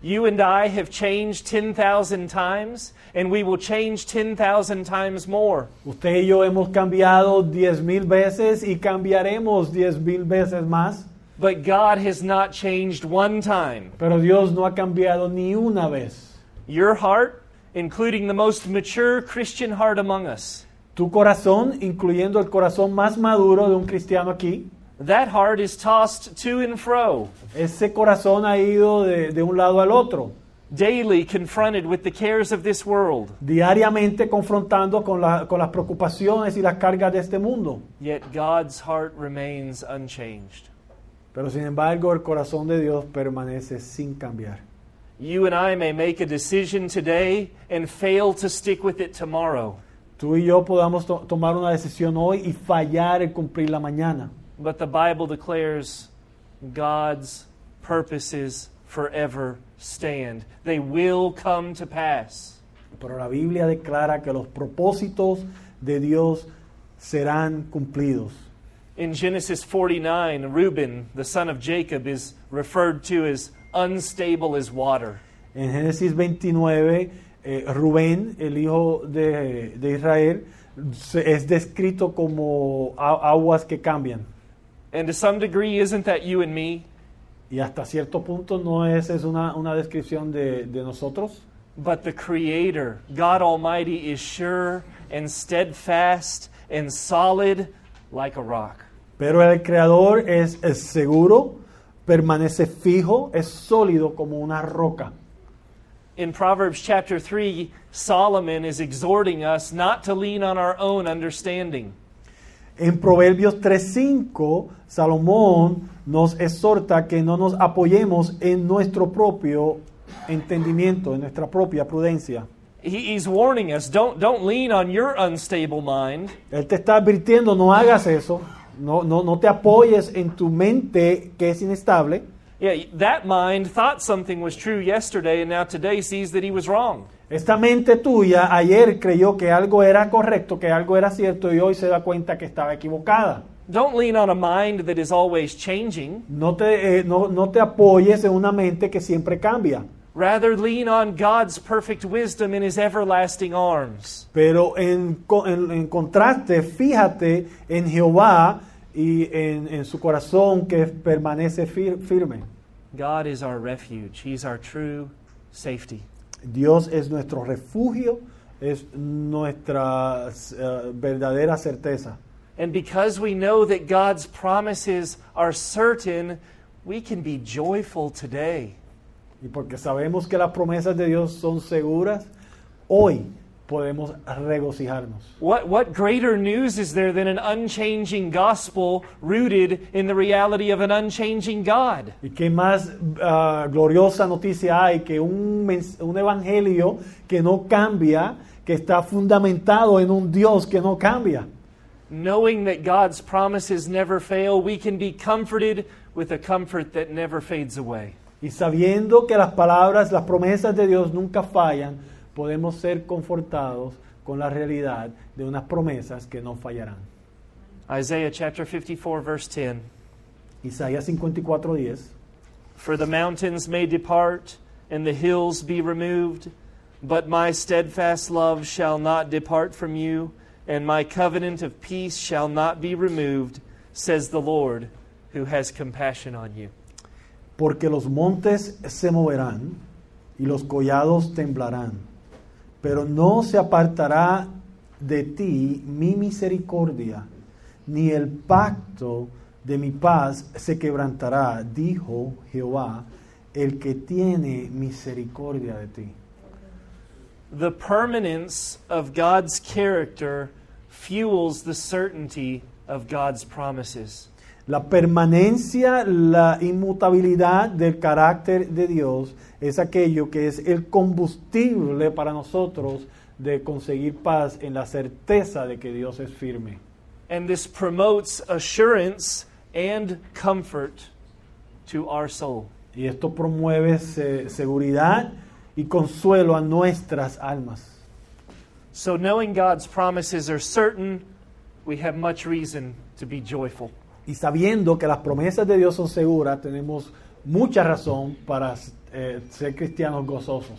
You and I have changed 10,000 times, and we will change 10,000 times more. Usted y yo hemos cambiado diez mil veces y cambiaremos diez mil veces más, But God has not changed one time. pero Dios no ha cambiado ni una vez. Your heart, including the most mature Christian heart among us, Tu corazón, incluyendo el corazón más maduro de un cristiano aquí, that heart is tossed to and fro, ese corazón ha ido de, de un lado al otro, daily confronted with the cares of this world. diariamente confrontando con, la- con las preocupaciones y las cargas de este mundo. Yet God's heart remains unchanged. Pero sin embargo, el corazón de Dios permanece sin cambiar. You and I may make a decision today and fail to stick with it tomorrow. Tú y yo podamos to- tomar una decisión hoy y fallar en cumplirla mañana. But the Bible declares God's purposes forever stand. They will come to pass. Pero la Biblia declara que los propósitos de Dios serán cumplidos. In Genesis 49, Reuben, the son of Jacob, is referred to as unstable as water. En Génesis 29, eh, Rubén, el hijo de, de Israel, se- es descrito como a- aguas que cambian. And to some degree, isn't that you and me? Y hasta cierto punto no es, es una, una descripción de, de nosotros. But the Creator, God Almighty, is sure and steadfast and solid like a rock. Pero el Creador es, es seguro, permanece fijo, es sólido como una roca. In Proverbs chapter 3, Solomon is exhorting us not to lean on our own understanding. En Proverbios 3.5, Salomón nos exhorta que no nos apoyemos en nuestro propio entendimiento, en nuestra propia prudencia. He- he's warning us don't, don't lean on your unstable mind. Él te está advirtiendo, no hagas eso, no, no, no te apoyes en tu mente que es inestable. Yeah, that mind thought something was true yesterday and now today sees that he was wrong. Esta mente tuya ayer creyó que algo era correcto, que algo era cierto y hoy se da cuenta que estaba equivocada. Don't lean on a mind that is always changing. No te, eh, no, no te apoyes en una mente que siempre cambia, Rather, lean on God's perfect wisdom in his everlasting arms. pero en, en- en contraste, fíjate en Jehová y en, en su corazón que permanece fir- firme. God is our refuge, he's our true safety. Dios es nuestro refugio, es nuestra eh, verdadera certeza. And because we know that God's promises are certain, we can be joyful today. Y porque sabemos que las promesas de Dios son seguras, hoy podemos regocijarnos. What, what greater news is there than an unchanging gospel rooted in the reality of an unchanging God? ¿Y qué más ah, gloriosa noticia hay que un, un evangelio que no cambia, que está fundamentado en un Dios que no cambia? Knowing that God's promises never fail, we can be comforted with a comfort that never fades away. Y sabiendo que las palabras, las promesas de Dios nunca fallan, podemos ser confortados con la realidad de unas promesas que no fallarán. Isaiah chapter 54, verse 10. Isaías 54:10. For the mountains may depart and the hills be removed, but my steadfast love shall not depart from you, and my covenant of peace shall not be removed, says the Lord, who has compassion on you. Porque los montes se moverán y los collados temblarán, pero no se apartará de ti mi misericordia, ni el pacto de mi paz se quebrantará, dijo Jehová, el que tiene misericordia de ti. The permanence of God's character fuels the certainty of God's promises. La permanencia, la inmutabilidad del carácter de Dios es aquello que es el combustible para nosotros de conseguir paz en la certeza de que Dios es firme. And this promotes assurance and comfort to our soul. Y esto promueve se- seguridad y consuelo a nuestras almas. So, knowing God's promises are certain, we have much reason to be joyful. Y sabiendo que las promesas de Dios son seguras, tenemos mucha razón para eh, ser cristianos gozosos.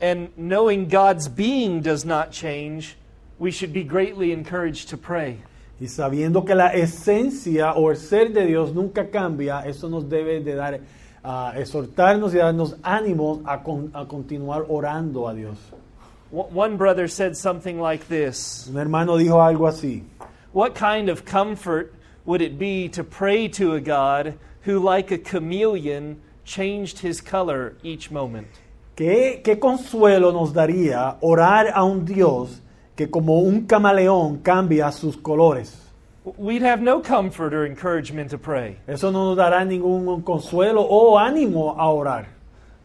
And knowing God's being does not change, we should be greatly encouraged to pray. Y sabiendo que la esencia o el ser de Dios nunca cambia, eso nos debe de dar, a exhortarnos y darnos ánimos a, con- a continuar orando a Dios. One brother said something like this Un hermano dijo algo así. What kind of comfort would it be to pray to a God who, like a chameleon, changed his color each moment? ¿Qué, qué consuelo nos daría orar a un Dios que como un camaleón cambia sus colores? We'd have no comfort or encouragement to pray. Eso no nos dará ningún consuelo o ánimo a orar.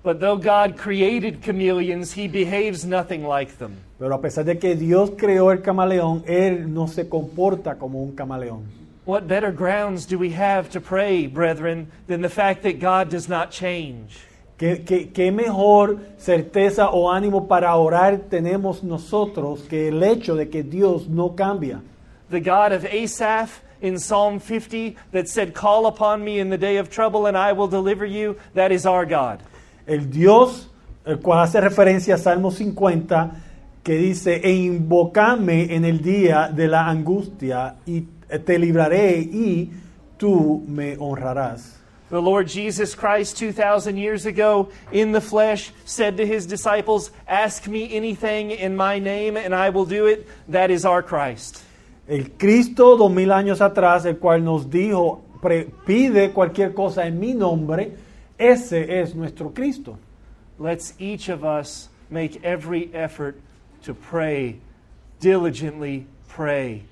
But though God created chameleons, he behaves nothing like them. Pero a pesar de que Dios creó el camaleón, Él no se comporta como un camaleón. What better grounds do we have to pray, brethren, than the fact that God does not change? ¿Qué, qué, qué mejor certeza o ánimo para orar tenemos nosotros que el hecho de que Dios no cambia? The God of Asaph in Psalm 50 that said, Call upon me in the day of trouble and I will deliver you, that is our God. El Dios, el cual hace referencia a Salmo 50, que dice, e invocame en el día de la angustia y Eh, te libraré y tú me honrarás. The Lord Jesus Christ, 2,000 years ago, in the flesh, said to his disciples, Ask me anything in my name and I will do it. That is our Christ. El Cristo dos mil años atrás, el cual nos dijo, pide cualquier cosa en mi nombre, ese es nuestro Cristo. Let's each of us make every effort to pray, diligently pray.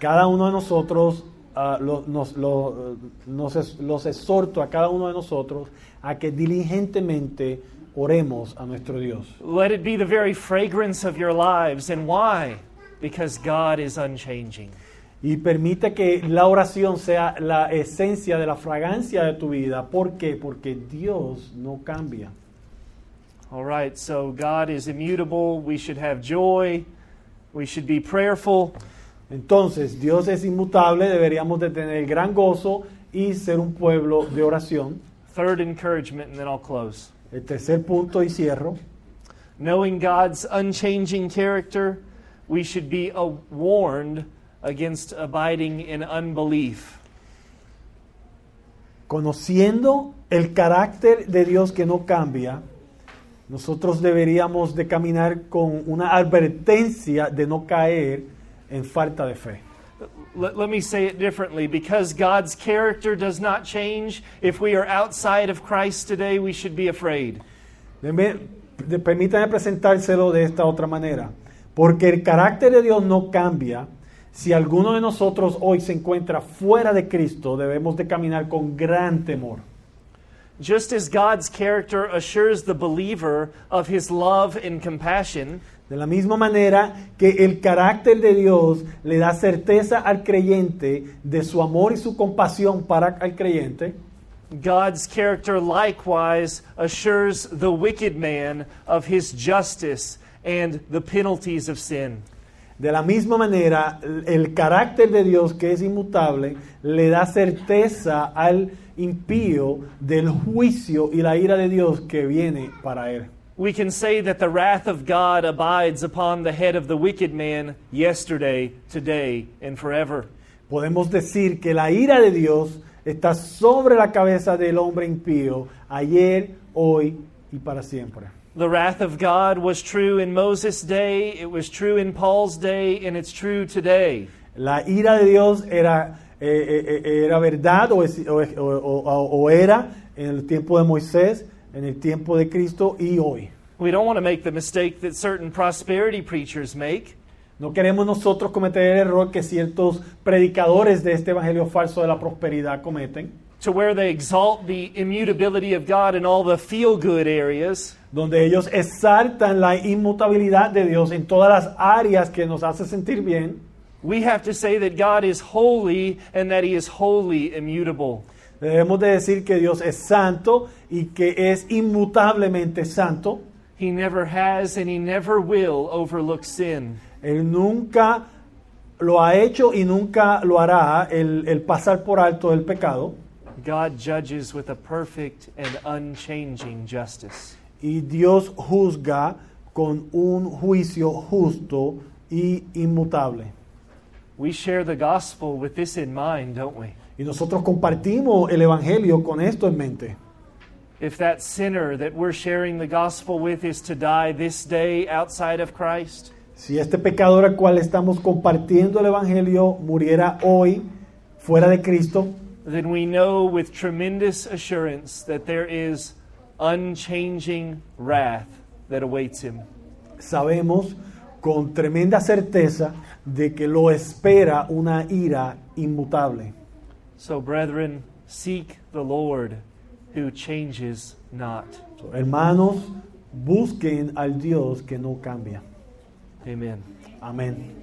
Cada uno de nosotros, ah, lo- nos, lo- nos es- los exhorto a cada uno de nosotros a que diligentemente oremos a nuestro Dios. Let it be the very fragrance of your lives. And why? Because God is unchanging. Y permite que la oración sea la esencia de la fragancia de tu vida. ¿Por qué? Porque Dios no cambia. All right, so God is immutable. We should have joy. We should be prayerful. Entonces, Dios es inmutable, deberíamos de tener gran gozo y ser un pueblo de oración. Third encouragement, and then I'll close. El tercer punto y cierro. Knowing God's unchanging character, we should be warned against abiding in unbelief. Conociendo el carácter de Dios que no cambia, nosotros deberíamos de caminar con una advertencia de no caer en falta de fe. Let, let me say it differently. Because God's character does not change, if we are outside of Christ today, we should be afraid. Permítame presentárselo de esta otra manera. Porque el carácter de Dios no cambia. Si alguno de nosotros hoy se encuentra fuera de Cristo, debemos de caminar con gran temor. Just as God's character assures the believer of his love and compassion, De la misma manera que el carácter de Dios le da certeza al creyente de su amor y su compasión para el creyente, God's character likewise assures the wicked man of his justice and the penalties of sin. de la misma manera el- el carácter de Dios que es inmutable le da certeza al impío del juicio y la ira de Dios que viene para él. We can say that the wrath of God abides upon the head of the wicked man yesterday, today, and forever. Podemos decir que la ira de Dios está sobre la cabeza del hombre impío ayer, hoy y para siempre. The wrath of God was true in Moses' day, it was true in Paul's day, and it's true today. La ira de Dios era, eh, eh, eh, era verdad o, es- o- o- o- o era en el tiempo de Moisés, en el tiempo de Cristo y hoy. We don't want to make the mistake that certain prosperity preachers make. No queremos nosotros cometer el error que ciertos predicadores de este evangelio falso de la prosperidad cometen, to where they exalt the immutability of God in all the feel good areas, donde ellos exaltan la inmutabilidad de Dios en todas las áreas que nos hace sentir bien. we have to say that God is holy and that He is wholly immutable. Debemos de decir que Dios es santo y que es inmutablemente santo. He never has and He never will overlook sin. Él nunca lo ha hecho y nunca lo hará el, el pasar por alto el pecado. God judges with a perfect and unchanging justice. Y Dios juzga con un juicio justo y inmutable. We share the gospel with this in mind, don't we? Y nosotros compartimos el Evangelio con esto en mente. If that sinner that we're sharing the gospel with is to die this day outside of Christ, Si este pecador al cual estamos compartiendo el Evangelio muriera hoy fuera de Cristo, then we know with tremendous assurance that there is unchanging wrath that awaits him. sabemos con tremenda certeza de que lo espera una ira inmutable. So, brethren, seek the Lord who changes not. So, Hermanos, busquen al Dios que no cambia. Amen. Amén.